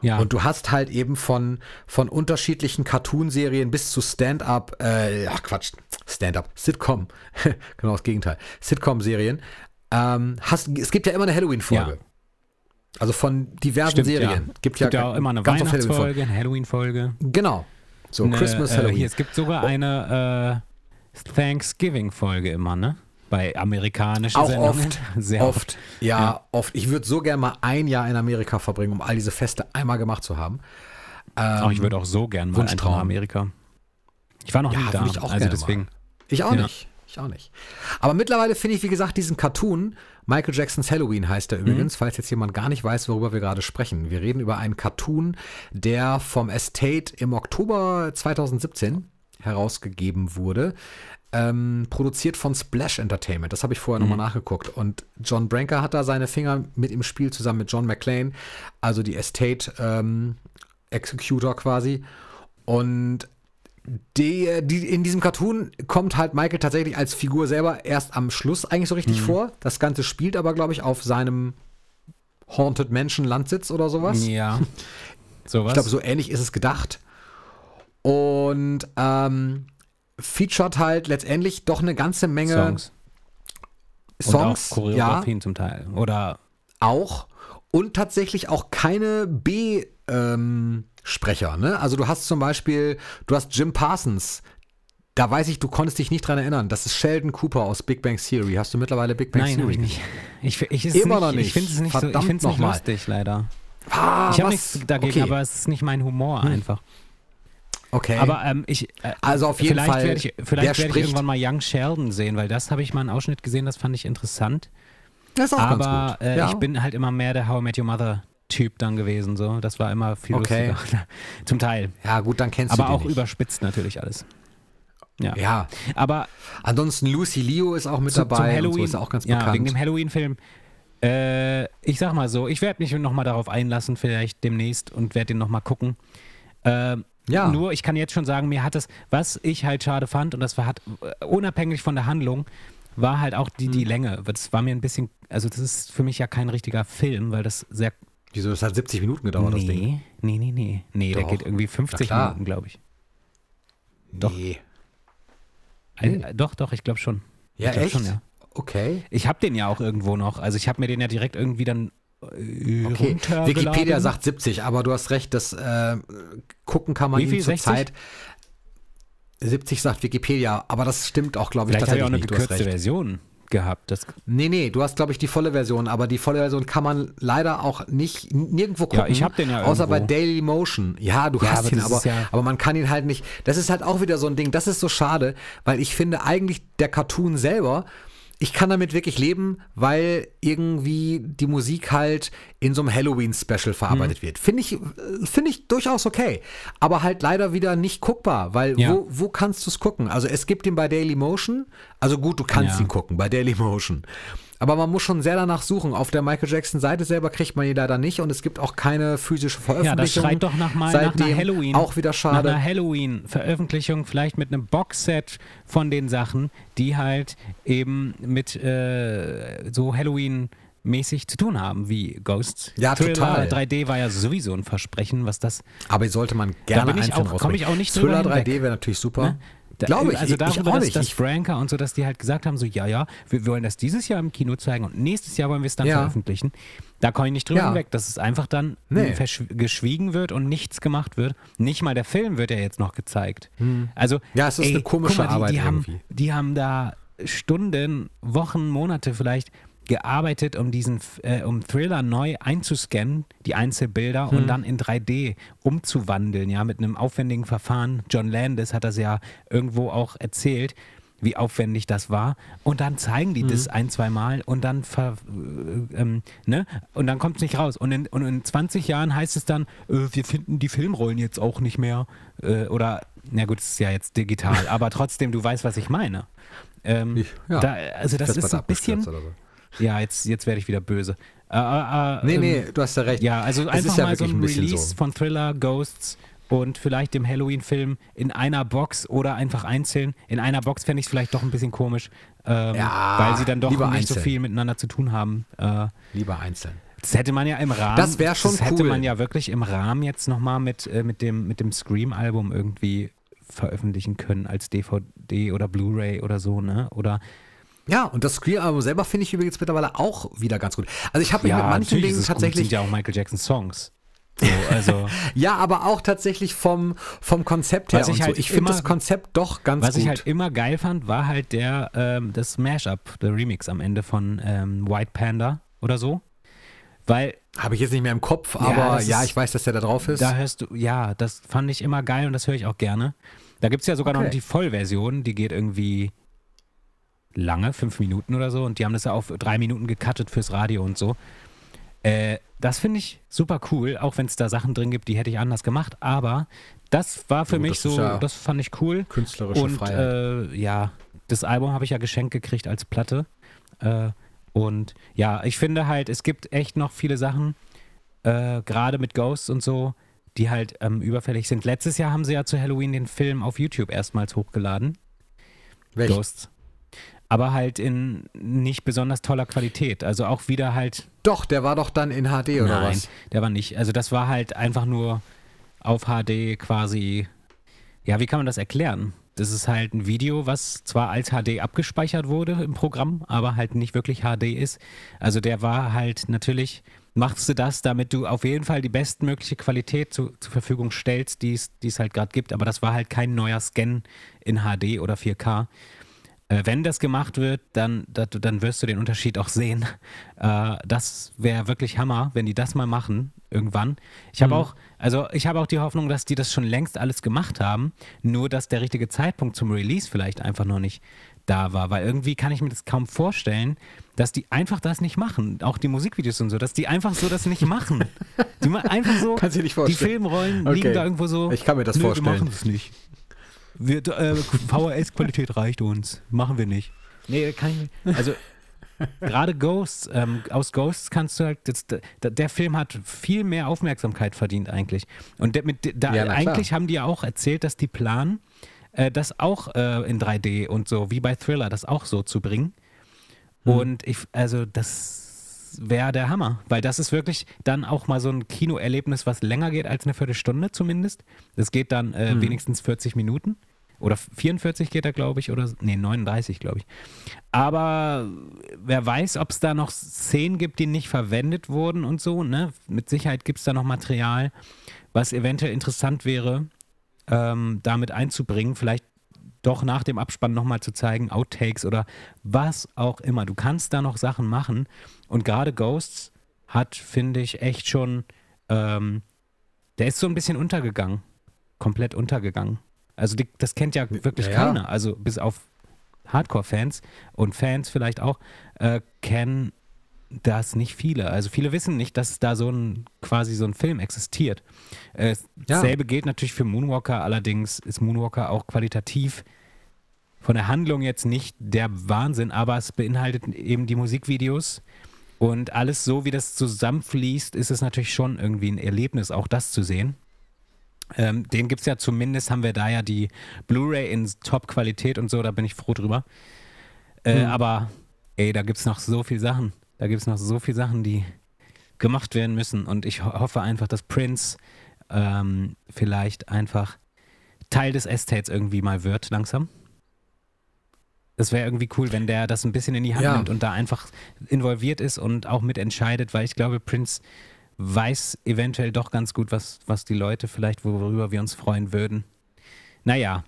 Speaker 2: Ja.
Speaker 3: Und du hast halt eben von, von unterschiedlichen Cartoon-Serien bis zu Stand-up, äh, ach Quatsch, Stand-up, Sitcom, *laughs* genau das Gegenteil, Sitcom-Serien, ähm, hast, es gibt ja immer eine Halloween-Folge. Ja. Also von diversen Stimmt, Serien.
Speaker 2: Ja.
Speaker 3: Gibt,
Speaker 2: gibt
Speaker 3: ja,
Speaker 2: ja auch immer eine Weihnachtsfolge, eine Halloween-Folge.
Speaker 3: Genau. So,
Speaker 2: eine,
Speaker 3: Christmas,
Speaker 2: äh,
Speaker 3: Halloween.
Speaker 2: Hier, es gibt sogar eine äh, Thanksgiving-Folge immer, ne? Bei amerikanischen
Speaker 3: auch
Speaker 2: Sendungen.
Speaker 3: Oft, *laughs*
Speaker 2: Sehr
Speaker 3: oft. oft. Ja, ja, oft. Ich würde so gerne mal ein Jahr in Amerika verbringen, um all diese Feste einmal gemacht zu haben.
Speaker 2: Ähm, ich würde auch so gerne mal nach Amerika. Ich war noch
Speaker 3: ja,
Speaker 2: nie da,
Speaker 3: ich auch
Speaker 2: also deswegen. Mal.
Speaker 3: Ich auch ja. nicht. Ich auch nicht. Aber mittlerweile finde ich, wie gesagt, diesen Cartoon, Michael Jacksons Halloween heißt er übrigens, mhm. falls jetzt jemand gar nicht weiß, worüber wir gerade sprechen. Wir reden über einen Cartoon, der vom Estate im Oktober 2017 herausgegeben wurde. Ähm, produziert von Splash Entertainment. Das habe ich vorher mhm. nochmal nachgeguckt. Und John Branker hat da seine Finger mit im Spiel zusammen mit John McClane, also die Estate ähm, Executor quasi. Und die, die, in diesem Cartoon kommt halt Michael tatsächlich als Figur selber erst am Schluss eigentlich so richtig mhm. vor. Das Ganze spielt aber, glaube ich, auf seinem Haunted Mansion Landsitz oder sowas.
Speaker 2: Ja. *laughs*
Speaker 3: Sowas. Ich glaube, so ähnlich ist es gedacht. Und ähm, featured halt letztendlich doch eine ganze Menge
Speaker 2: Songs.
Speaker 3: Songs,
Speaker 2: und auch
Speaker 3: ja,
Speaker 2: Choreografien zum Teil. Oder
Speaker 3: auch. Und tatsächlich auch keine B-Sprecher. ne? Also du hast zum Beispiel, du hast Jim Parsons. Da weiß ich, du konntest dich nicht dran erinnern. Das ist Sheldon Cooper aus Big Bang Theory. Hast du mittlerweile Big Bang
Speaker 2: Nein,
Speaker 3: Theory
Speaker 2: hab ich nicht. Ich, ich,
Speaker 3: Immer
Speaker 2: nicht,
Speaker 3: noch nicht.
Speaker 2: Ich finde es nicht, so, ich
Speaker 3: Verdammt
Speaker 2: find's nicht lustig, leider.
Speaker 3: Ah,
Speaker 2: ich habe nichts dagegen,
Speaker 3: okay. Hm.
Speaker 2: aber es ist nicht mein Humor einfach.
Speaker 3: Okay.
Speaker 2: Aber ähm, ich, äh,
Speaker 3: Also auf jeden
Speaker 2: vielleicht
Speaker 3: Fall,
Speaker 2: Werde ich, vielleicht werde ich irgendwann mal Young Sheldon sehen, weil das habe ich mal einen Ausschnitt gesehen, das fand ich interessant.
Speaker 3: das ist auch
Speaker 2: aber
Speaker 3: ganz gut.
Speaker 2: Äh,
Speaker 3: ja.
Speaker 2: ich bin halt immer mehr der How I Met Your Mother Typ dann gewesen. So. Das war immer viel
Speaker 3: Okay.
Speaker 2: lustiger. *laughs* Zum Teil.
Speaker 3: ja, gut, dann kennst
Speaker 2: Aber
Speaker 3: du die
Speaker 2: auch
Speaker 3: nicht.
Speaker 2: überspitzt natürlich alles. Ja.
Speaker 3: Ja,
Speaker 2: Aber
Speaker 3: ansonsten Lucy Leo ist auch mit
Speaker 2: zu,
Speaker 3: dabei.
Speaker 2: zum Halloween,
Speaker 3: so ist auch ganz
Speaker 2: ja,
Speaker 3: bekannt.
Speaker 2: wegen dem Halloween-Film. Äh, ich sag mal so, ich werde mich nochmal darauf einlassen, vielleicht demnächst und werde den nochmal gucken. Ähm,
Speaker 3: Ja.
Speaker 2: Nur, ich kann jetzt schon sagen, mir hat es, was ich halt schade fand, und das war hat, äh, unabhängig von der Handlung, war halt auch die, die Länge. Das war mir ein bisschen, also das ist für mich ja kein richtiger Film, weil das sehr.
Speaker 3: Wieso, das hat 70 Minuten gedauert, das Ding.
Speaker 2: nee, nee, nee, nee. Nee, der
Speaker 3: Doch.
Speaker 2: geht irgendwie 50
Speaker 3: klar.
Speaker 2: Minuten, glaube ich. Doch.
Speaker 3: Nee.
Speaker 2: Äh, äh, doch, doch, ich glaube schon.
Speaker 3: Ja,
Speaker 2: ich glaub
Speaker 3: echt?
Speaker 2: Schon, ja.
Speaker 3: Okay.
Speaker 2: Ich habe den ja auch irgendwo noch. Also ich habe mir den ja direkt irgendwie dann äh,
Speaker 3: Okay. Wikipedia sagt 70, aber du hast recht, das äh, gucken kann man
Speaker 2: Wie viel,
Speaker 3: zur
Speaker 2: 60?
Speaker 3: Zeit. 70 sagt Wikipedia, aber das stimmt auch, glaube ich,
Speaker 2: Vielleicht habe ich auch
Speaker 3: tatsächlich
Speaker 2: eine
Speaker 3: nicht.
Speaker 2: Gekürzte. Version gehabt. Das,
Speaker 3: Nee, nee, du hast, glaube ich, die volle Version, aber die volle Version kann man leider auch nicht nirgendwo gucken.
Speaker 2: Ja, ich hab den ja
Speaker 3: Außer bei
Speaker 2: irgendwo.
Speaker 3: Daily Motion. Ja, du
Speaker 2: Ja,
Speaker 3: hast
Speaker 2: aber
Speaker 3: ihn, aber,
Speaker 2: ja-
Speaker 3: aber man kann ihn halt nicht. Das ist halt auch wieder so ein Ding, das ist so schade, weil ich finde eigentlich der Cartoon selber, ich kann damit wirklich leben, weil irgendwie die Musik halt in so einem Halloween-Special verarbeitet
Speaker 2: Mhm.
Speaker 3: wird. Finde ich, finde ich durchaus okay. Aber halt leider wieder nicht guckbar, weil
Speaker 2: Ja.
Speaker 3: wo, wo kannst du es gucken? Also es gibt ihn bei Daily Motion. Also gut, du kannst
Speaker 2: Ja.
Speaker 3: ihn gucken bei Daily Motion. Aber man muss schon sehr danach suchen. Auf der Michael Jackson Seite selber kriegt man ihn leider nicht und es gibt auch keine physische
Speaker 2: ja,
Speaker 3: Veröffentlichung.
Speaker 2: das schreit doch nach mal nach einer Halloween.
Speaker 3: Auch wieder
Speaker 2: Nach
Speaker 3: schade.
Speaker 2: einer Halloween-Veröffentlichung, vielleicht mit einem Boxset von den Sachen, die halt eben mit äh, so Halloween-mäßig zu tun haben, wie Ghosts.
Speaker 3: Ja,
Speaker 2: Thriller
Speaker 3: total.
Speaker 2: 3D war ja sowieso ein Versprechen, was das
Speaker 3: Aber sollte man gerne
Speaker 2: bin ich auch- komm
Speaker 3: rausbringen.
Speaker 2: ich auch nicht
Speaker 3: Thriller
Speaker 2: drüber
Speaker 3: 3D
Speaker 2: hinweg.
Speaker 3: wäre natürlich super.
Speaker 2: Ne?
Speaker 3: Glaube ich.
Speaker 2: Also
Speaker 3: ich
Speaker 2: darüber,
Speaker 3: auch
Speaker 2: dass,
Speaker 3: nicht.
Speaker 2: dass
Speaker 3: Ich,
Speaker 2: Franker und so, dass die halt gesagt haben, so ja, ja, wir wollen das dieses Jahr im Kino zeigen und nächstes Jahr wollen wir es dann
Speaker 3: Ja.
Speaker 2: veröffentlichen. Da komme ich nicht drüber
Speaker 3: Ja.
Speaker 2: hinweg, dass es einfach dann
Speaker 3: Nee.
Speaker 2: geschwiegen wird und nichts gemacht wird. Nicht mal der Film wird ja jetzt noch gezeigt. Also
Speaker 3: Hm. Ja, es ist eine komische
Speaker 2: mal, die,
Speaker 3: Arbeit
Speaker 2: die haben,
Speaker 3: irgendwie.
Speaker 2: die haben da Stunden, Wochen, Monate vielleicht gearbeitet, um diesen äh, um Thriller neu einzuscannen, die Einzelbilder
Speaker 3: Hm.
Speaker 2: und dann in 3D umzuwandeln, ja, mit einem aufwendigen Verfahren. John Landis hat das ja irgendwo auch erzählt, wie aufwendig das war. Und dann zeigen die
Speaker 3: Hm.
Speaker 2: das ein, zwei Mal und dann ver, äh, ähm, ne? Und dann kommt es nicht raus. Und in, und in 20 Jahren heißt es dann, äh, wir finden die Filmrollen jetzt auch nicht mehr. Äh, oder, na gut, es ist ja jetzt digital, *laughs* aber trotzdem, du weißt, was ich meine. Ähm,
Speaker 3: Ich- ja.
Speaker 2: da, also das ist ein bisschen,
Speaker 3: so.
Speaker 2: Ja, jetzt, jetzt werde ich wieder böse. Äh, äh, äh,
Speaker 3: Nee,
Speaker 2: ähm,
Speaker 3: nee, du hast ja recht.
Speaker 2: Ja, also
Speaker 3: Es
Speaker 2: einfach
Speaker 3: ja
Speaker 2: mal so ein
Speaker 3: ein
Speaker 2: Release
Speaker 3: so.
Speaker 2: von Thriller, Ghosts und vielleicht dem Halloween-Film in einer Box oder einfach einzeln. In einer Box fände ich es vielleicht doch ein bisschen komisch, ähm,
Speaker 3: Ja,
Speaker 2: weil sie dann doch nicht
Speaker 3: lieber
Speaker 2: so
Speaker 3: einzeln.
Speaker 2: viel miteinander zu tun haben. Äh,
Speaker 3: Lieber einzeln.
Speaker 2: das hätte man ja im Rahmen.
Speaker 3: Das wär schon
Speaker 2: Das hätte
Speaker 3: cool.
Speaker 2: man ja wirklich im Rahmen jetzt nochmal mit, äh, mit dem, mit dem Scream-Album irgendwie veröffentlichen können als DVD oder Blu-ray oder so, ne? Oder
Speaker 3: Ja, und das Screen-Album selber finde ich übrigens mittlerweile auch wieder ganz gut. Also ich habe mich
Speaker 2: ja,
Speaker 3: mit manchen Dingen
Speaker 2: es gut,
Speaker 3: tatsächlich
Speaker 2: sind ja auch Michael Jackson Songs. So, also *laughs*
Speaker 3: Ja, aber auch tatsächlich vom, vom Konzept her
Speaker 2: Was ich
Speaker 3: und
Speaker 2: halt
Speaker 3: so. Ich finde das Konzept doch ganz
Speaker 2: Was
Speaker 3: gut.
Speaker 2: ich halt immer geil fand, war halt der ähm, das Mashup, der Remix am Ende von ähm, White Panda oder so. Weil
Speaker 3: Habe ich jetzt nicht mehr im Kopf,
Speaker 2: Ja,
Speaker 3: aber ja,
Speaker 2: ist-
Speaker 3: ich weiß, dass der da drauf ist.
Speaker 2: da hörst du, ja, das fand ich immer geil und das höre ich auch gerne. Da gibt es ja sogar
Speaker 3: Okay.
Speaker 2: noch die Vollversion, die geht irgendwie lange, fünf Minuten oder so und die haben das ja auf drei Minuten gecuttet fürs Radio und so. Äh, das finde ich super cool, auch wenn es da Sachen drin gibt, die hätte ich anders gemacht, aber das war für
Speaker 3: Gut,
Speaker 2: mich so,
Speaker 3: ja
Speaker 2: das fand ich cool.
Speaker 3: Künstlerische
Speaker 2: Und
Speaker 3: Freiheit.
Speaker 2: äh, ja, das Album habe ich ja geschenkt gekriegt als Platte. Äh, und ja, ich finde halt, es gibt echt noch viele Sachen, äh, gerade mit Ghosts und so, die halt ähm, überfällig sind. Letztes Jahr haben sie ja zu Halloween den Film auf YouTube erstmals hochgeladen.
Speaker 3: Welch?
Speaker 2: Ghosts. Aber halt in nicht besonders toller Qualität. Also auch wieder halt.
Speaker 3: Doch, der war doch dann in HD oder
Speaker 2: nein,
Speaker 3: was?
Speaker 2: der war nicht. Also das war halt einfach nur auf HD quasi ja, wie kann man das erklären? Das ist halt ein Video, was zwar als HD abgespeichert wurde im Programm, aber halt nicht wirklich HD ist. Also der war halt natürlich, machst du das, damit du auf jeden Fall die bestmögliche Qualität zu, zur Verfügung stellst, die es halt gerade gibt. Aber das war halt kein neuer Scan in HD oder 4K. Äh, wenn das gemacht wird, dann, dann wirst du den Unterschied auch sehen. Äh, das wäre wirklich Hammer, wenn die das mal machen, irgendwann. Ich habe mhm. auch, also ich habe auch die Hoffnung, dass die das schon längst alles gemacht haben, nur dass der richtige Zeitpunkt zum Release vielleicht einfach noch nicht da war, weil irgendwie kann ich mir das kaum vorstellen, dass die einfach das nicht machen, auch die Musikvideos und so, dass die einfach so das nicht machen. *laughs* Die einfach so,
Speaker 3: Kannst du nicht vorstellen.
Speaker 2: die Filmrollen okay. liegen da irgendwo so.
Speaker 3: Ich kann mir das vorstellen.
Speaker 2: Wir machen das nicht. Wir, äh, VHS-Qualität reicht uns. Machen wir nicht. Nee, kann ich nicht. Also, *laughs* gerade Ghosts, ähm, aus Ghosts kannst du halt, das, der, der, Film hat viel mehr Aufmerksamkeit verdient eigentlich. Und der, mit, da, ja, eigentlich haben die ja auch erzählt, dass die planen, äh, das auch äh, in 3D und so, wie bei Thriller, das auch so zu bringen. Hm. Und ich, also das wäre der Hammer, weil das ist wirklich dann auch mal so ein Kinoerlebnis, was länger geht als eine Viertelstunde zumindest. Das geht dann äh, hm. wenigstens 40 Minuten. Oder 44 geht er, glaube ich, oder nee, 39, glaube ich. Aber wer weiß, ob es da noch Szenen gibt, die nicht verwendet wurden und so. Ne? Mit Sicherheit gibt es da noch Material, was eventuell interessant wäre, ähm, damit einzubringen. Vielleicht doch nach dem Abspann nochmal zu zeigen, Outtakes oder was auch immer. Du kannst da noch Sachen machen. Und gerade Ghosts hat, finde ich, echt schon, ähm, der ist so ein bisschen untergegangen. Komplett untergegangen. Also die, das kennt ja wirklich ja, keiner. Also bis auf Hardcore-Fans und Fans vielleicht auch, äh, kennen das nicht viele. Also viele wissen nicht, dass da so ein quasi so ein Film existiert. Äh, ja. Dasselbe gilt natürlich für Moonwalker, allerdings ist Moonwalker auch qualitativ von der Handlung jetzt nicht der Wahnsinn, aber es beinhaltet eben die Musikvideos und alles so, wie das zusammenfließt, ist es natürlich schon irgendwie ein Erlebnis, auch das zu sehen. Ähm, den gibt es ja zumindest, haben wir da ja die Blu-ray in Top-Qualität und so, da bin ich froh drüber. Äh, mhm. Aber ey, da gibt es noch so viele Sachen. Da gibt es noch so viele Sachen, die gemacht werden müssen. Und ich ho hoffe einfach, dass Prince ähm, vielleicht einfach Teil des Estates irgendwie mal wird, langsam. Das wäre irgendwie cool, wenn der das ein bisschen in die Hand ja. nimmt und da einfach involviert ist und auch mitentscheidet, weil ich glaube, Prince weiß eventuell doch ganz gut, was, was die Leute vielleicht, worüber wir uns freuen würden. Naja.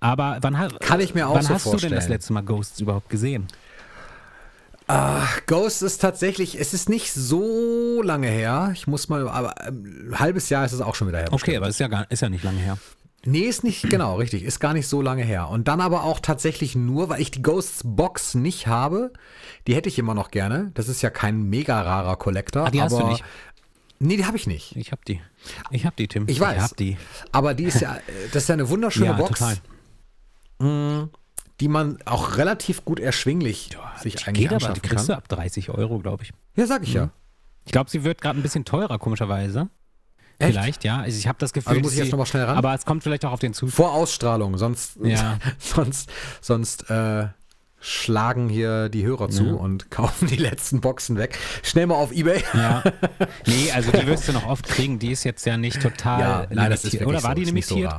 Speaker 2: Aber wann,
Speaker 3: Kann ich mir auch
Speaker 2: wann
Speaker 3: so
Speaker 2: hast
Speaker 3: vorstellen.
Speaker 2: du denn das letzte Mal Ghosts überhaupt gesehen?
Speaker 3: Uh, Ghost ist tatsächlich, es ist nicht so lange her. Ich muss mal, aber ein ähm, halbes Jahr ist es auch schon wieder her.
Speaker 2: Okay, bestimmt. aber ist ja, gar, ist ja nicht lange her.
Speaker 3: Nee, ist nicht, genau, richtig. Ist gar nicht so lange her. Und dann aber auch tatsächlich nur, weil ich die Ghosts Box nicht habe. Die hätte ich immer noch gerne. Das ist ja kein mega rarer Collector.
Speaker 2: Ah, die
Speaker 3: aber,
Speaker 2: hast du nicht?
Speaker 3: Nee, die habe ich nicht.
Speaker 2: Ich habe die. Ich habe die, Tim.
Speaker 3: Ich weiß. Ich
Speaker 2: hab die.
Speaker 3: Aber die ist ja, *laughs* das ist ja eine wunderschöne
Speaker 2: ja,
Speaker 3: Box.
Speaker 2: Total.
Speaker 3: Mm, die man auch relativ gut erschwinglich
Speaker 2: ja,
Speaker 3: sich
Speaker 2: die
Speaker 3: eigentlich
Speaker 2: geht aber, die kriegst du ab 30 Euro, glaube ich.
Speaker 3: Ja, sag ich mhm. ja.
Speaker 2: Ich glaube, sie wird gerade ein bisschen teurer, komischerweise.
Speaker 3: Echt?
Speaker 2: Vielleicht, ja. Also ich habe das Gefühl,
Speaker 3: also muss ich jetzt nochmal schnell ran.
Speaker 2: Aber es kommt vielleicht auch auf den Zustand.
Speaker 3: Vor Ausstrahlung, sonst,
Speaker 2: ja. *laughs*
Speaker 3: sonst, sonst äh, schlagen hier die Hörer zu ja. und *laughs* kaufen die letzten Boxen weg. Schnell mal auf Ebay.
Speaker 2: Ja. *laughs* Nee, also die wirst du noch oft kriegen. Die ist jetzt ja nicht total
Speaker 3: ja, nein, das ist
Speaker 2: Oder war
Speaker 3: so,
Speaker 2: die limitiert?
Speaker 3: So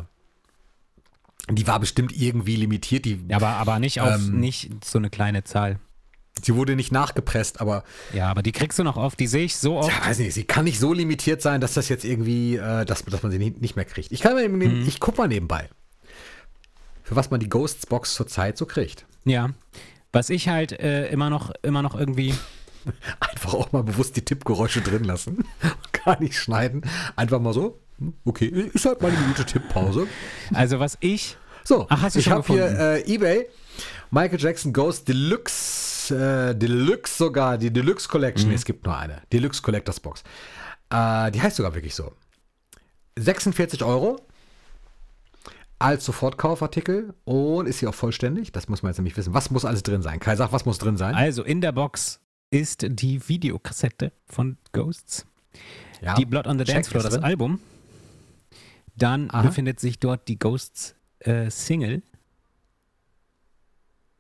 Speaker 3: die war bestimmt irgendwie limitiert. Die,
Speaker 2: aber, aber nicht auf ähm, nicht so eine kleine Zahl.
Speaker 3: Sie wurde nicht nachgepresst, aber.
Speaker 2: Ja, aber die kriegst du noch oft, die sehe ich so oft.
Speaker 3: Ja, weiß nicht, sie kann nicht so limitiert sein, dass das jetzt irgendwie, äh, dass, dass man sie nicht, mehr kriegt. Ich kann mal, mhm. ich guck mal nebenbei. Für was man die Ghosts Box zurzeit so kriegt.
Speaker 2: Ja. Was ich halt äh, immer noch, immer noch irgendwie. *laughs*
Speaker 3: Einfach auch mal bewusst die Tippgeräusche drin lassen. *laughs* Gar nicht schneiden. Einfach mal so. Hm, okay, ist halt mal eine Minute Tipppause.
Speaker 2: Also was ich.
Speaker 3: So,
Speaker 2: Ach, hast du
Speaker 3: ich habe hier äh, eBay. Michael Jackson Ghost Deluxe, äh, Deluxe sogar, die Deluxe Collection. Mhm. Es gibt nur eine. Deluxe Collectors Box. Äh, die heißt sogar wirklich so. 46 Euro als Sofortkaufartikel und ist sie auch vollständig. Das muss man jetzt nämlich wissen. Was muss alles drin sein? Kai, sag, was muss drin sein?
Speaker 2: Also in der Box ist die Videokassette von Ghosts. Ja, die Blood on the Dance Floor, das Album. Dann Aha. befindet sich dort die Ghosts äh, Single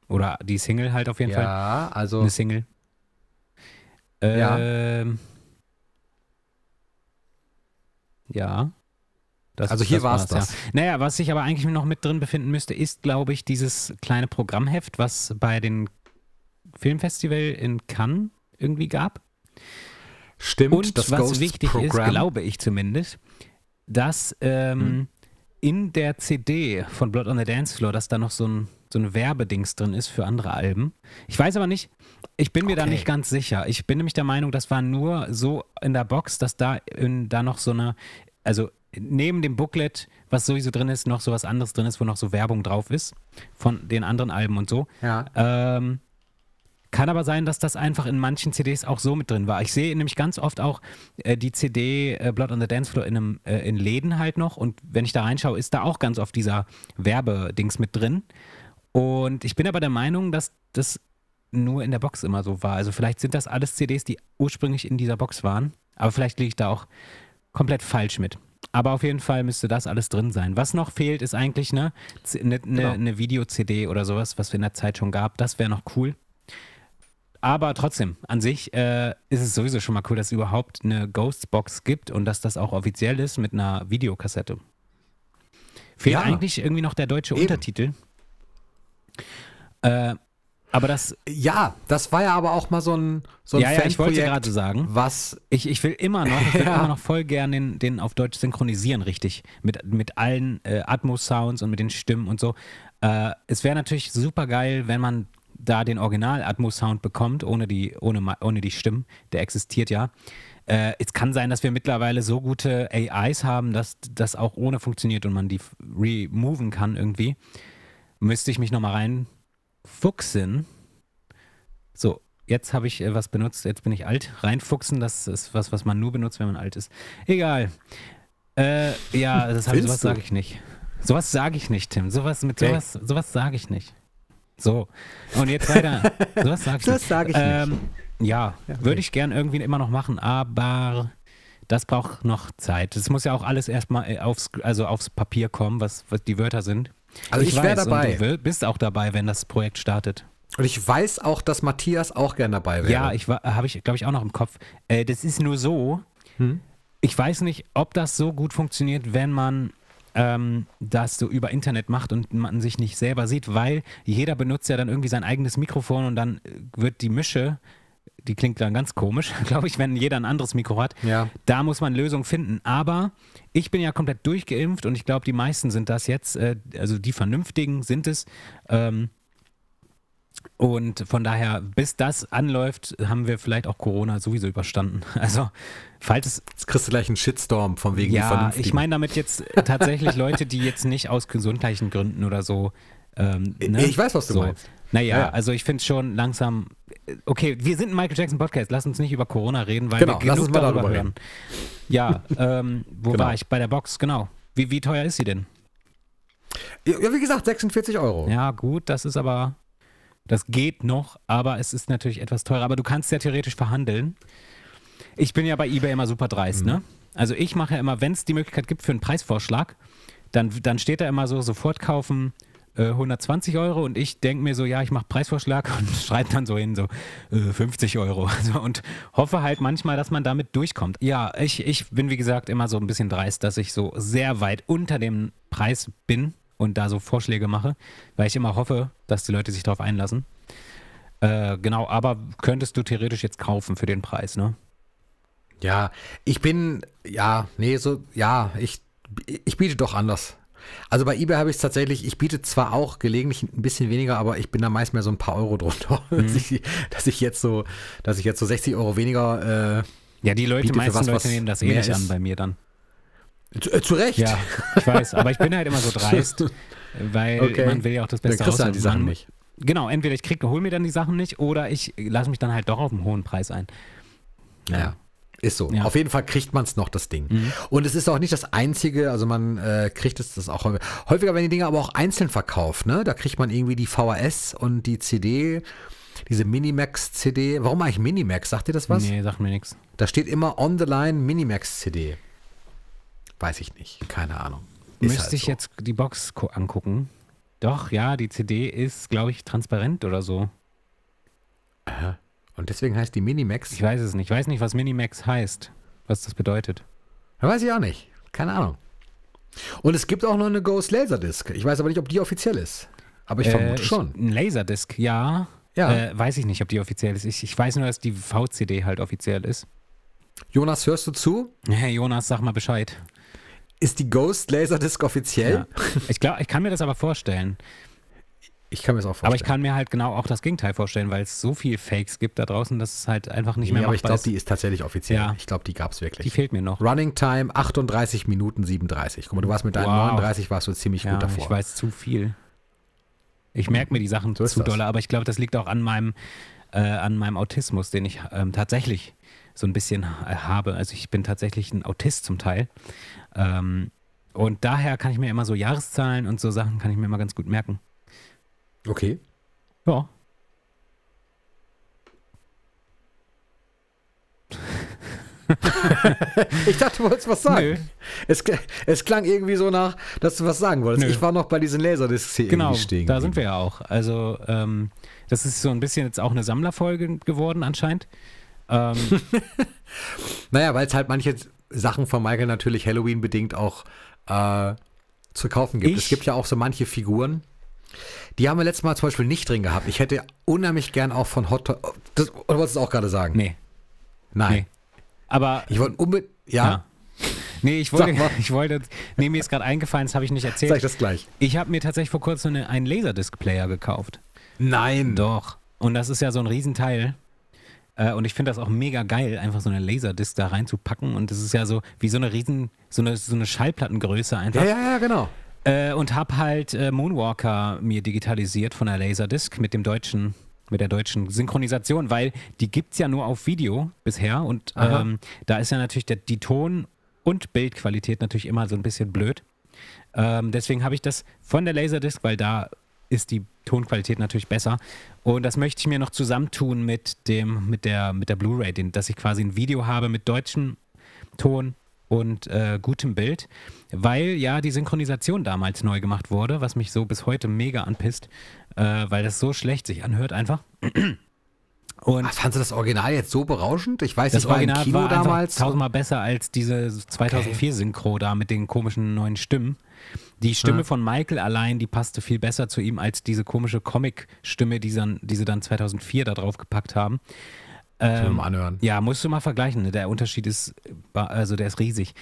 Speaker 2: oder die Single halt auf jeden
Speaker 3: ja,
Speaker 2: Fall.
Speaker 3: Ja, also.
Speaker 2: Eine Single. Ähm, ja. Ja. Das,
Speaker 3: Also hier war's das.
Speaker 2: Ja. Naja, was sich aber eigentlich noch mit drin befinden müsste, ist, glaube ich, dieses kleine Programmheft, was bei den Filmfestival in Cannes irgendwie gab.
Speaker 3: Stimmt,
Speaker 2: Und
Speaker 3: das
Speaker 2: was
Speaker 3: Ghost
Speaker 2: wichtig
Speaker 3: Programm.
Speaker 2: ist, glaube ich zumindest, dass ähm,
Speaker 3: Hm.
Speaker 2: in der CD von Blood on the Dance Floor, dass da noch so ein, so ein Werbedings drin ist für andere Alben. Ich weiß aber nicht, ich bin mir da
Speaker 3: Okay.
Speaker 2: nicht ganz sicher. Ich bin nämlich der Meinung, das war nur so in der Box, dass da, in, da noch so eine, also neben dem Booklet, was sowieso drin ist, noch so was anderes drin ist, wo noch so Werbung drauf ist von den anderen Alben und so.
Speaker 3: Ja.
Speaker 2: Ähm, kann aber sein, dass das einfach in manchen CDs auch so mit drin war. Ich sehe nämlich ganz oft auch äh, die CD äh, Blood on the Dance Floor in, einem, äh, in Läden halt noch und wenn ich da reinschaue, ist da auch ganz oft dieser Werbedings mit drin. Und ich bin aber der Meinung, dass das nur in der Box immer so war. Also vielleicht sind das alles CDs, die ursprünglich in dieser Box waren, aber vielleicht liege ich da auch komplett falsch mit. Aber auf jeden Fall müsste das alles drin sein. Was noch fehlt, ist eigentlich eine ne, ne,
Speaker 3: Genau.
Speaker 2: ne Video-CD oder sowas, was es in der Zeit schon gab. Das wäre noch cool. Aber trotzdem, an sich äh, ist es sowieso schon mal cool, dass es überhaupt eine Ghostbox gibt und dass das auch offiziell ist mit einer Videokassette. Fehlt
Speaker 3: Ja.
Speaker 2: eigentlich irgendwie noch der deutsche
Speaker 3: Eben.
Speaker 2: Untertitel. Äh, aber das,
Speaker 3: Ja, das war ja aber auch mal so ein, so ein
Speaker 2: ja, ja, ich wollte gerade sagen,
Speaker 3: was
Speaker 2: ich, ich will immer noch, ich will *laughs*
Speaker 3: Ja.
Speaker 2: immer noch voll gern den, den auf Deutsch synchronisieren, richtig. Mit, mit allen äh, Atmos-Sounds und mit den Stimmen und so. Äh, es wäre natürlich super geil, wenn man da den Original-Atmos-Sound bekommt, ohne die, ohne, ohne die Stimmen. Der existiert ja. Äh, es kann sein, dass wir mittlerweile so gute AIs haben, dass das auch ohne funktioniert und man die removen kann irgendwie. Müsste ich mich nochmal reinfuchsen. So, jetzt habe ich äh, was benutzt, jetzt bin ich alt. Reinfuchsen, das ist was, was man nur benutzt, wenn man alt ist. Egal. Äh, ja, das hab,
Speaker 3: Willst
Speaker 2: sowas sage ich nicht. Sowas sage ich nicht, Tim. Sowas mit
Speaker 3: Okay.
Speaker 2: sowas, sowas sage ich nicht. So. Und jetzt weiter. *laughs* sowas sage ich
Speaker 3: Das
Speaker 2: nicht.
Speaker 3: sage ich
Speaker 2: ähm, Ja,
Speaker 3: okay.
Speaker 2: würde ich gern irgendwie immer noch machen, aber das braucht noch Zeit. Es muss ja auch alles erstmal äh, aufs, also aufs Papier kommen, was, was die Wörter sind.
Speaker 3: Also ich wär
Speaker 2: weiß,
Speaker 3: dabei.
Speaker 2: Und du will- bist auch dabei, wenn das Projekt startet.
Speaker 3: Und ich weiß auch, dass Matthias auch gern dabei wäre.
Speaker 2: Ja, ich habe ich, glaube ich, auch noch im Kopf. Äh, das ist nur so,
Speaker 3: Hm?
Speaker 2: ich weiß nicht, ob das so gut funktioniert, wenn man ähm, das so über Internet macht und man sich nicht selber sieht, weil jeder benutzt ja dann irgendwie sein eigenes Mikrofon und dann äh, wird die Mische, die klingt dann ganz komisch, *laughs* glaube ich, wenn jeder ein anderes Mikro hat.
Speaker 3: Ja.
Speaker 2: Da muss man Lösungen finden. Aber ich bin ja komplett durchgeimpft und ich glaube, die meisten sind das jetzt, äh, also die Vernünftigen sind es. Ähm, und von daher, bis das anläuft, haben wir vielleicht auch Corona sowieso überstanden. *laughs* Also, falls es.
Speaker 3: Jetzt kriegst du gleich einen Shitstorm von wegen
Speaker 2: Ja, ich meine damit jetzt tatsächlich Leute, die jetzt nicht aus gesundheitlichen Gründen oder so. Ähm, ne?
Speaker 3: Ich weiß, was du
Speaker 2: so.
Speaker 3: meinst.
Speaker 2: Naja,
Speaker 3: Ja,
Speaker 2: also ich finde schon langsam. Okay, wir sind ein Michael Jackson Podcast. Lass uns nicht über Corona reden, weil
Speaker 3: Genau,
Speaker 2: wir
Speaker 3: lass
Speaker 2: genug
Speaker 3: uns mal
Speaker 2: darüber
Speaker 3: darüber
Speaker 2: hören. Ja, ähm, wo
Speaker 3: Genau.
Speaker 2: war ich? Bei der Box, genau. Wie, wie teuer ist sie denn?
Speaker 3: Ja, wie gesagt, 46 Euro.
Speaker 2: Ja, gut, das ist aber, das geht noch, aber es ist natürlich etwas teurer. Aber du kannst ja theoretisch verhandeln. Ich bin ja bei eBay immer super dreist,
Speaker 3: Mhm.
Speaker 2: ne? Also ich mache ja immer, wenn es die Möglichkeit gibt für einen Preisvorschlag, dann, dann steht da immer so, sofort kaufen äh, 120 Euro und ich denke mir so, ja, ich mache Preisvorschlag *laughs* und schreibe dann so hin, so äh, 50 Euro. *laughs* Also, und hoffe halt manchmal, dass man damit durchkommt. Ja, ich, ich bin wie gesagt immer so ein bisschen dreist, dass ich so sehr weit unter dem Preis bin und da so Vorschläge mache, weil ich immer hoffe, dass die Leute sich darauf einlassen. Äh, genau, aber könntest du theoretisch jetzt kaufen für den Preis, ne?
Speaker 3: Ja, ich bin, ja, nee, so, ja, ich, ich biete doch anders. Also bei eBay habe ich es tatsächlich, ich biete zwar auch gelegentlich ein bisschen weniger, aber ich bin da meist mehr so ein paar Euro drunter, *laughs*
Speaker 2: Mhm.
Speaker 3: dass, ich, jetzt so, dass ich jetzt so 60 Euro weniger,
Speaker 2: Ja, die Leute,
Speaker 3: Biete
Speaker 2: meisten
Speaker 3: was,
Speaker 2: Leute nehmen das eh nicht an bei mir dann.
Speaker 3: äh, zu, äh, zu Recht.
Speaker 2: Ja, ich weiß, aber ich bin halt immer so *laughs* dreist, weil
Speaker 3: Okay.
Speaker 2: man will ja auch das
Speaker 3: Dann
Speaker 2: Beste
Speaker 3: kriegst du halt die. Sachen
Speaker 2: Man-
Speaker 3: nicht.
Speaker 2: Genau, entweder ich krieg, hol mir dann die Sachen nicht oder ich lasse mich dann halt doch auf einen hohen Preis ein.
Speaker 3: Ja. Ist so.
Speaker 2: Ja.
Speaker 3: Auf jeden Fall kriegt man es noch, das Ding. Und es ist auch nicht das einzige, also man äh, kriegt es das auch häufiger. Häufiger werden die Dinge aber auch einzeln verkauft, ne? Da kriegt man irgendwie die VHS und die CD, diese Minimax-CD. Warum eigentlich Minimax? Sagt ihr das was?
Speaker 2: Nee, sagt mir nichts.
Speaker 3: Da steht immer on the line Minimax-CD. Weiß ich nicht. Keine Ahnung. Ist
Speaker 2: Müsste
Speaker 3: halt
Speaker 2: ich
Speaker 3: so.
Speaker 2: jetzt die Box angucken. Doch, ja, die CD ist, glaube ich, transparent oder so.
Speaker 3: Und deswegen heißt die Minimax.
Speaker 2: Ich weiß es nicht. Ich weiß nicht, was Minimax heißt. Was das bedeutet.
Speaker 3: Weiß ich auch nicht. Keine Ahnung. Und es gibt auch noch eine Ghost Laserdisc. Ich weiß aber nicht, ob die offiziell ist. Aber ich vermute
Speaker 2: Äh,
Speaker 3: schon.
Speaker 2: Ein Laserdisc, ja.
Speaker 3: Ja.
Speaker 2: Äh, weiß ich nicht, ob die offiziell ist. Ich, ich weiß nur, dass die VCD halt offiziell ist.
Speaker 3: Jonas, hörst du zu?
Speaker 2: Hey Jonas, sag mal Bescheid.
Speaker 3: Ist die Ghost Laserdisc offiziell?
Speaker 2: Ja. Ich glaube, ich kann mir das aber vorstellen.
Speaker 3: Ich kann mir das auch vorstellen.
Speaker 2: Aber ich kann mir halt genau auch das Gegenteil vorstellen, weil es so viel Fakes gibt da draußen, dass es halt einfach nicht mehr
Speaker 3: nee, aber ich
Speaker 2: machbar
Speaker 3: glaube, die ist tatsächlich offiziell.
Speaker 2: Ja.
Speaker 3: Ich glaube, die gab es wirklich.
Speaker 2: Die fehlt mir noch.
Speaker 3: Running Time 38 Minuten 37. Guck mal, du warst mit deinen
Speaker 2: Wow.
Speaker 3: 39 warst du ziemlich
Speaker 2: Ja,
Speaker 3: gut davor.
Speaker 2: ich weiß zu viel. Ich merke mir die Sachen
Speaker 3: So
Speaker 2: zu doll, aber ich glaube, das liegt auch an meinem, äh, an meinem Autismus, den ich ähm, tatsächlich so ein bisschen äh, habe. Also ich bin tatsächlich ein Autist zum Teil. Ähm, und daher kann ich mir immer so Jahreszahlen und so Sachen kann ich mir immer ganz gut merken.
Speaker 3: Okay.
Speaker 2: Ja. *laughs*
Speaker 3: Ich dachte, du wolltest was sagen.
Speaker 2: Nö.
Speaker 3: Es, es klang irgendwie so nach, dass du was sagen wolltest.
Speaker 2: Nö.
Speaker 3: Ich war noch bei diesen Laserdiscs hier
Speaker 2: Genau,
Speaker 3: irgendwie stehen.
Speaker 2: da sind wir ja auch. Also ähm, das ist so ein bisschen jetzt auch eine Sammlerfolge geworden anscheinend. Ähm, *laughs*
Speaker 3: Naja, weil es halt manche Sachen von Michael natürlich Halloween-bedingt auch äh, zu kaufen gibt.
Speaker 2: Ich-
Speaker 3: es gibt ja auch so manche Figuren. Die haben wir letztes Mal zum Beispiel nicht drin gehabt. Ich hätte unheimlich gern auch von Hot Toys. Das, oder wolltest du es auch gerade sagen?
Speaker 2: nee,
Speaker 3: Nein.
Speaker 2: nee. Aber
Speaker 3: Ich wollte unbedingt. Ja,
Speaker 2: Ja. Nee, ich wollte,
Speaker 3: Sag *laughs*
Speaker 2: ich wollte, nee, mir ist gerade eingefallen, das habe ich nicht
Speaker 3: sag
Speaker 2: erzählt.
Speaker 3: ich das gleich.
Speaker 2: Ich habe mir tatsächlich vor kurzem eine, einen Laserdisc-Player gekauft.
Speaker 3: Nein.
Speaker 2: Doch. Und das ist ja so ein Riesenteil. Äh, und ich finde das auch mega geil, einfach so eine Laserdisc da reinzupacken. Und das ist ja so wie so eine Riesen, so eine, so eine Schallplattengröße einfach.
Speaker 3: Ja, ja, ja, genau.
Speaker 2: Äh, und habe halt äh, Moonwalker mir digitalisiert von der Laserdisc mit dem deutschen, mit der deutschen Synchronisation, weil die gibt's ja nur auf Video bisher und ähm, da ist ja natürlich der, die Ton- und Bildqualität natürlich immer so ein bisschen blöd. Ähm, deswegen habe ich das von der Laserdisc, weil da ist die Tonqualität natürlich besser. Und das möchte ich mir noch zusammentun mit dem, mit der, mit der Blu-ray, dass ich quasi ein Video habe mit deutschem Ton und äh, gutem Bild, weil ja die Synchronisation damals neu gemacht wurde, was mich so bis heute mega anpisst, äh, weil das so schlecht sich anhört einfach. *clears throat* Und
Speaker 3: Ach, fandst du das Original jetzt so berauschend? Ich weiß,
Speaker 2: das
Speaker 3: ich war im
Speaker 2: Original
Speaker 3: Kino
Speaker 2: war
Speaker 3: damals.
Speaker 2: tausendmal besser als diese 2004 Synchro da mit den komischen neuen Stimmen. Die Stimme
Speaker 3: Ja.
Speaker 2: von Michael allein, die passte viel besser zu ihm als diese komische Comic-Stimme, die, sie dann- die sie dann 2004 da drauf gepackt haben. Ähm,
Speaker 3: mal anhören.
Speaker 2: ja, musst du mal vergleichen. ne? Der Unterschied ist, also der ist riesig.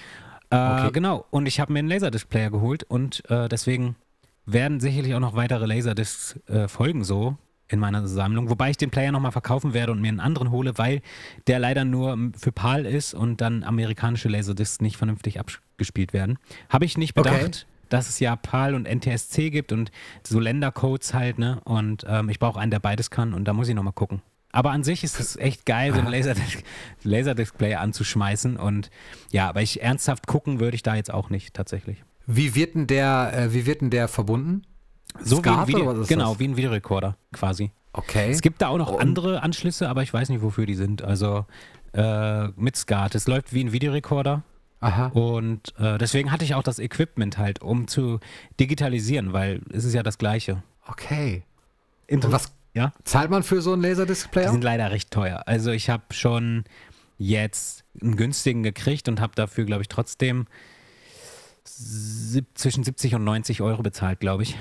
Speaker 2: Äh,
Speaker 3: Okay.
Speaker 2: Genau. Und ich habe mir einen Laserdisc-Player geholt und äh, deswegen werden sicherlich auch noch weitere Laserdiscs äh, folgen so in meiner Sammlung. Wobei ich den Player nochmal verkaufen werde und mir einen anderen hole, weil der leider nur m, für PAL ist und dann amerikanische Laserdiscs nicht vernünftig abgespielt werden. Habe ich nicht
Speaker 3: Okay.
Speaker 2: bedacht. Dass es ja PAL und NTSC gibt und so Ländercodes halt, ne? Und ähm, ich brauche einen, der beides kann und da muss ich nochmal gucken. Aber an sich ist es echt geil, so einen Laserdisc- Laserdisc-Player anzuschmeißen. Und ja, aber ich ernsthaft gucken würde ich da jetzt auch nicht tatsächlich.
Speaker 3: Wie wird denn der, äh, wie wird denn der verbunden?
Speaker 2: So wie ein Video, genau,
Speaker 3: das?
Speaker 2: wie ein Videorekorder quasi.
Speaker 3: Okay.
Speaker 2: Es gibt da auch noch
Speaker 3: Und-
Speaker 2: andere Anschlüsse, aber ich weiß nicht, wofür die sind. Also äh, mit SCART. Es läuft wie ein Videorekorder.
Speaker 3: Aha.
Speaker 2: Und äh, deswegen hatte ich auch das Equipment halt, um zu digitalisieren, weil es ist ja das Gleiche.
Speaker 3: Okay. Und was
Speaker 2: ja?
Speaker 3: zahlt man für so einen
Speaker 2: Die
Speaker 3: Laserdisc-Player?
Speaker 2: sind leider recht teuer. Also ich habe schon jetzt einen günstigen gekriegt und habe dafür, glaube ich, trotzdem zwischen 70 und 90 Euro bezahlt, glaube ich.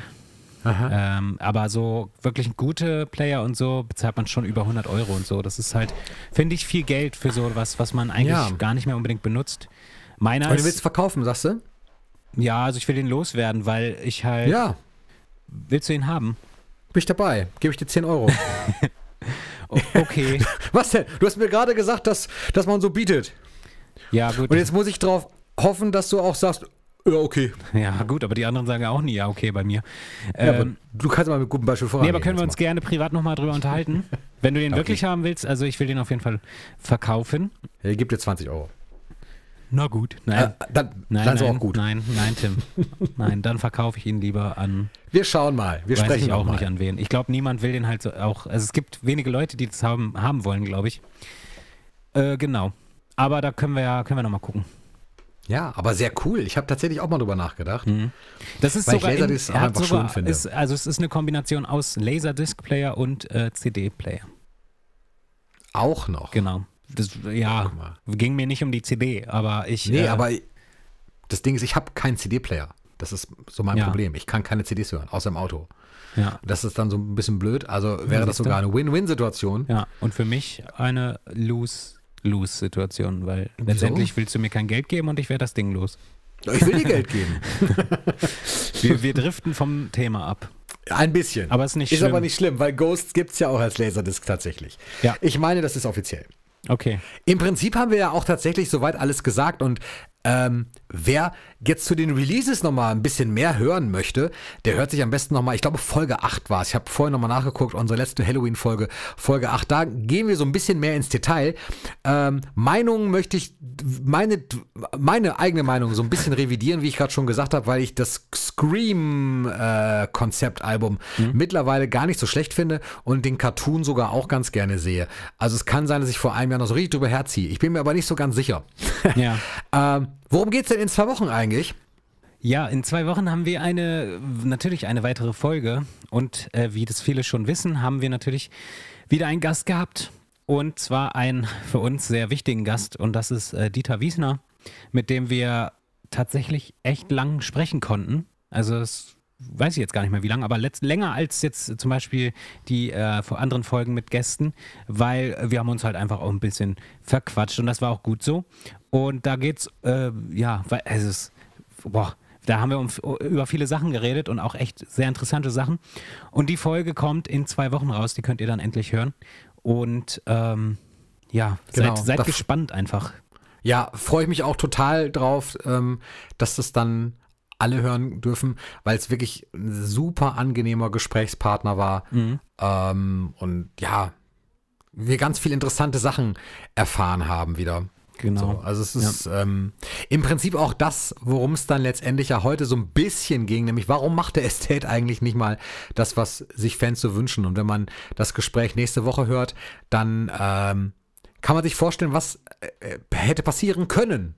Speaker 3: Aha.
Speaker 2: Ähm, aber so wirklich gute Player und so bezahlt man schon über 100 Euro und so. Das ist halt, finde ich, viel Geld für so was, was man eigentlich
Speaker 3: Ja.
Speaker 2: gar nicht mehr unbedingt benutzt. Meiner
Speaker 3: Und du willst verkaufen, sagst du?
Speaker 2: ja, also ich will den loswerden, weil ich halt,
Speaker 3: Ja,
Speaker 2: willst du ihn haben?
Speaker 3: Bin ich dabei. Gebe ich dir 10 Euro. *laughs*
Speaker 2: Okay, *laughs*
Speaker 3: Was denn? Du hast mir gerade gesagt, dass, dass man so bietet.
Speaker 2: ja gut.
Speaker 3: Und jetzt muss ich darauf hoffen, dass du auch sagst, ja, okay.
Speaker 2: Ja gut, aber die anderen sagen ja auch nie, ja okay bei mir.
Speaker 3: Ja, aber
Speaker 2: Ähm,
Speaker 3: du kannst mal mit gutem Beispiel
Speaker 2: Nee,
Speaker 3: vorangehen.
Speaker 2: aber können wir uns gerne privat nochmal drüber *laughs* unterhalten. Wenn du den
Speaker 3: Okay.
Speaker 2: wirklich haben willst, also ich will den auf jeden Fall verkaufen.
Speaker 3: mal. Ja, gib dir 20 Euro.
Speaker 2: Na gut. Nein,
Speaker 3: Äh, dann
Speaker 2: nein,
Speaker 3: dann ist
Speaker 2: nein,
Speaker 3: auch gut.
Speaker 2: nein, nein, Tim. *laughs* nein, dann verkaufe ich ihn lieber an,
Speaker 3: Wir schauen mal. Wir sprechen
Speaker 2: ich auch
Speaker 3: mal.
Speaker 2: nicht an wen. Ich glaube, niemand will den halt so auch, also es gibt wenige Leute, die das haben, haben wollen, glaube ich. Äh, genau. Aber da können wir ja, können wir nochmal gucken.
Speaker 3: Ja, aber sehr cool. Ich habe tatsächlich auch mal drüber nachgedacht.
Speaker 2: Das ist
Speaker 3: Weil ich
Speaker 2: sogar, in,
Speaker 3: Laserdisc auch
Speaker 2: er hat
Speaker 3: einfach
Speaker 2: sogar
Speaker 3: schön finde.
Speaker 2: Ist, also es ist eine Kombination aus Laserdisc-Player und äh, CD-Player.
Speaker 3: Auch noch.
Speaker 2: Genau. Das, ja, ging mir nicht um die CD, aber ich.
Speaker 3: Nee,
Speaker 2: äh,
Speaker 3: aber Das Ding ist, ich habe keinen CD-Player. Das ist so mein
Speaker 2: Ja.
Speaker 3: Problem. Ich kann keine CDs hören, außer im Auto.
Speaker 2: Ja.
Speaker 3: Das ist dann so ein bisschen blöd. Also wäre das sogar eine Win-Win-Situation.
Speaker 2: Ja, und für mich eine Lose-Lose-Situation, weil letztendlich willst du mir kein Geld geben und ich werde das Ding los.
Speaker 3: Ich will dir Geld geben. *laughs*
Speaker 2: Wir, wir driften vom Thema ab.
Speaker 3: Ein bisschen.
Speaker 2: Aber ist nicht
Speaker 3: Ist
Speaker 2: schlimm.
Speaker 3: aber nicht schlimm, weil Ghosts gibt es ja auch als Laserdisc tatsächlich.
Speaker 2: Ja.
Speaker 3: Ich meine, das ist offiziell.
Speaker 2: Okay.
Speaker 3: Im Prinzip haben wir ja auch tatsächlich soweit alles gesagt und ähm, wer jetzt zu den Releases nochmal ein bisschen mehr hören möchte, der hört sich am besten nochmal, ich glaube Folge 8 war es, ich habe vorhin nochmal nachgeguckt, unsere letzte Halloween-Folge, Folge 8, da gehen wir so ein bisschen mehr ins Detail. Ähm, Meinungen möchte ich, meine, meine eigene Meinung so ein bisschen revidieren, wie ich gerade schon gesagt habe, weil ich das Scream-Konzeptalbum mittlerweile gar nicht so schlecht finde und den Cartoon sogar auch ganz gerne sehe. Also es kann sein, dass ich vor einem Jahr noch so richtig drüber herziehe. Ich bin mir aber nicht so ganz sicher.
Speaker 2: Ja. *laughs*
Speaker 3: ähm, worum geht's denn in zwei Wochen eigentlich?
Speaker 2: Ja, in zwei Wochen haben wir eine, natürlich eine weitere Folge. Und äh, wie das viele schon wissen, haben wir natürlich wieder einen Gast gehabt. Und zwar einen für uns sehr wichtigen Gast. Und das ist äh, Dieter Wiesner, mit dem wir tatsächlich echt lang sprechen konnten. Also es weiß ich jetzt gar nicht mehr wie lange, aber letzt, länger als jetzt zum Beispiel die äh, vor anderen Folgen mit Gästen, weil wir haben uns halt einfach auch ein bisschen verquatscht und das war auch gut so. Und da geht's, äh, ja, weil es ist, boah, da haben wir um, über viele Sachen geredet und auch echt sehr interessante Sachen. Und die Folge kommt in zwei Wochen raus, die könnt ihr dann endlich hören. Und ähm, ja,
Speaker 3: Genau,
Speaker 2: seid, seid gespannt einfach.
Speaker 3: Ja, freue ich mich auch total drauf, ähm, dass das dann alle hören dürfen, weil es wirklich ein super angenehmer Gesprächspartner war. Ähm, und ja, wir ganz viele interessante Sachen erfahren haben wieder.
Speaker 2: Genau.
Speaker 3: So, also es ist ähm, im Prinzip auch das, worum es dann letztendlich ja heute so ein bisschen ging, nämlich warum macht der Estate eigentlich nicht mal das, was sich Fans so wünschen? Und wenn man das Gespräch nächste Woche hört, dann ähm, kann man sich vorstellen, was äh, hätte passieren können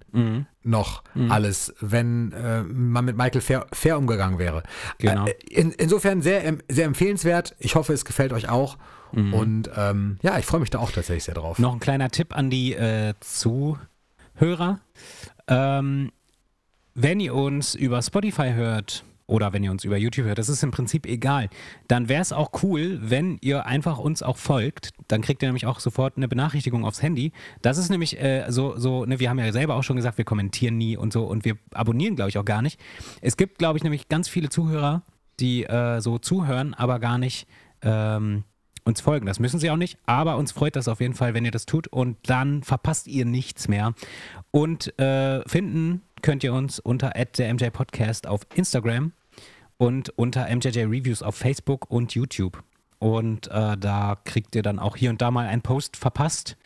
Speaker 3: noch alles, wenn äh, man mit Michael fair, fair umgegangen wäre.
Speaker 2: Genau.
Speaker 3: Äh, in, insofern sehr, sehr empfehlenswert. Ich hoffe, es gefällt euch auch. Und ähm, ja, ich freue mich da auch tatsächlich sehr drauf.
Speaker 2: Noch ein kleiner Tipp an die äh, Zuhörer. Ähm, wenn ihr uns über Spotify hört oder wenn ihr uns über YouTube hört, das ist im Prinzip egal, dann wäre es auch cool, wenn ihr einfach uns auch folgt. Dann kriegt ihr nämlich auch sofort eine Benachrichtigung aufs Handy. Das ist nämlich äh, so, so ne, wir haben ja selber auch schon gesagt, wir kommentieren nie und so und wir abonnieren, glaube ich, auch gar nicht. Es gibt, glaube ich, nämlich ganz viele Zuhörer, die äh, so zuhören, aber gar nicht ähm, uns folgen. Das müssen sie auch nicht, aber uns freut das auf jeden Fall, wenn ihr das tut und dann verpasst ihr nichts mehr. Und äh, finden könnt ihr uns unter der Podcast auf Instagram und unter MJJ Reviews auf Facebook und YouTube. Und äh, da kriegt ihr dann auch hier und da mal einen Post verpasst.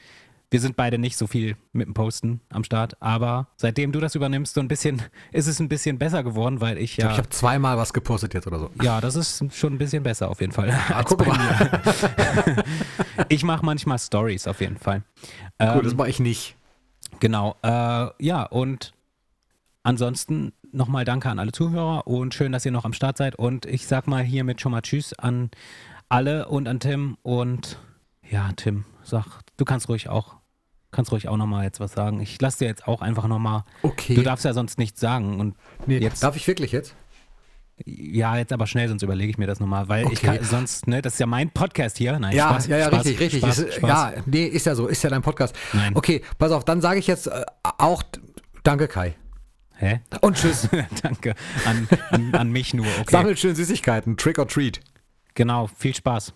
Speaker 2: Wir sind beide nicht so viel mit dem Posten am Start, aber seitdem du das übernimmst, so ein bisschen, ist es ein bisschen besser geworden, weil ich ja.
Speaker 3: Ich habe zweimal was gepostet jetzt oder so.
Speaker 2: Ja, das ist schon ein bisschen besser auf jeden Fall.
Speaker 3: Ah, *laughs* guck mal. *laughs*
Speaker 2: ich mache manchmal Stories auf jeden Fall. Ähm,
Speaker 3: Gut, das mache ich nicht.
Speaker 2: Genau. Äh, ja, und ansonsten nochmal danke an alle Zuhörer und schön, dass ihr noch am Start seid. Und ich sag mal hiermit schon mal Tschüss an alle und an Tim. Und ja, Tim, sag, du kannst ruhig auch, kannst ruhig auch nochmal jetzt was sagen. Ich lasse dir jetzt auch einfach nochmal.
Speaker 3: Okay.
Speaker 2: Du darfst ja sonst nichts sagen. Und
Speaker 3: Nee,
Speaker 2: jetzt,
Speaker 3: darf ich wirklich jetzt?
Speaker 2: ja, jetzt aber schnell, sonst überlege ich mir das nochmal, weil ich
Speaker 3: Okay.
Speaker 2: kann sonst, ne, das ist ja mein Podcast hier. Nein,
Speaker 3: Ja,
Speaker 2: Spaß,
Speaker 3: ja, ja,
Speaker 2: Spaß,
Speaker 3: richtig, richtig.
Speaker 2: Spaß,
Speaker 3: Ist,
Speaker 2: Spaß.
Speaker 3: Ja, nee, ist ja so, ist ja dein Podcast.
Speaker 2: Nein.
Speaker 3: Okay, pass auf, dann sage ich jetzt äh, auch Danke, Kai.
Speaker 2: Hä?
Speaker 3: Und tschüss. *laughs*
Speaker 2: Danke. An, an, an mich nur, okay.
Speaker 3: Sammelt schön Süßigkeiten, Trick or Treat.
Speaker 2: Genau, viel Spaß.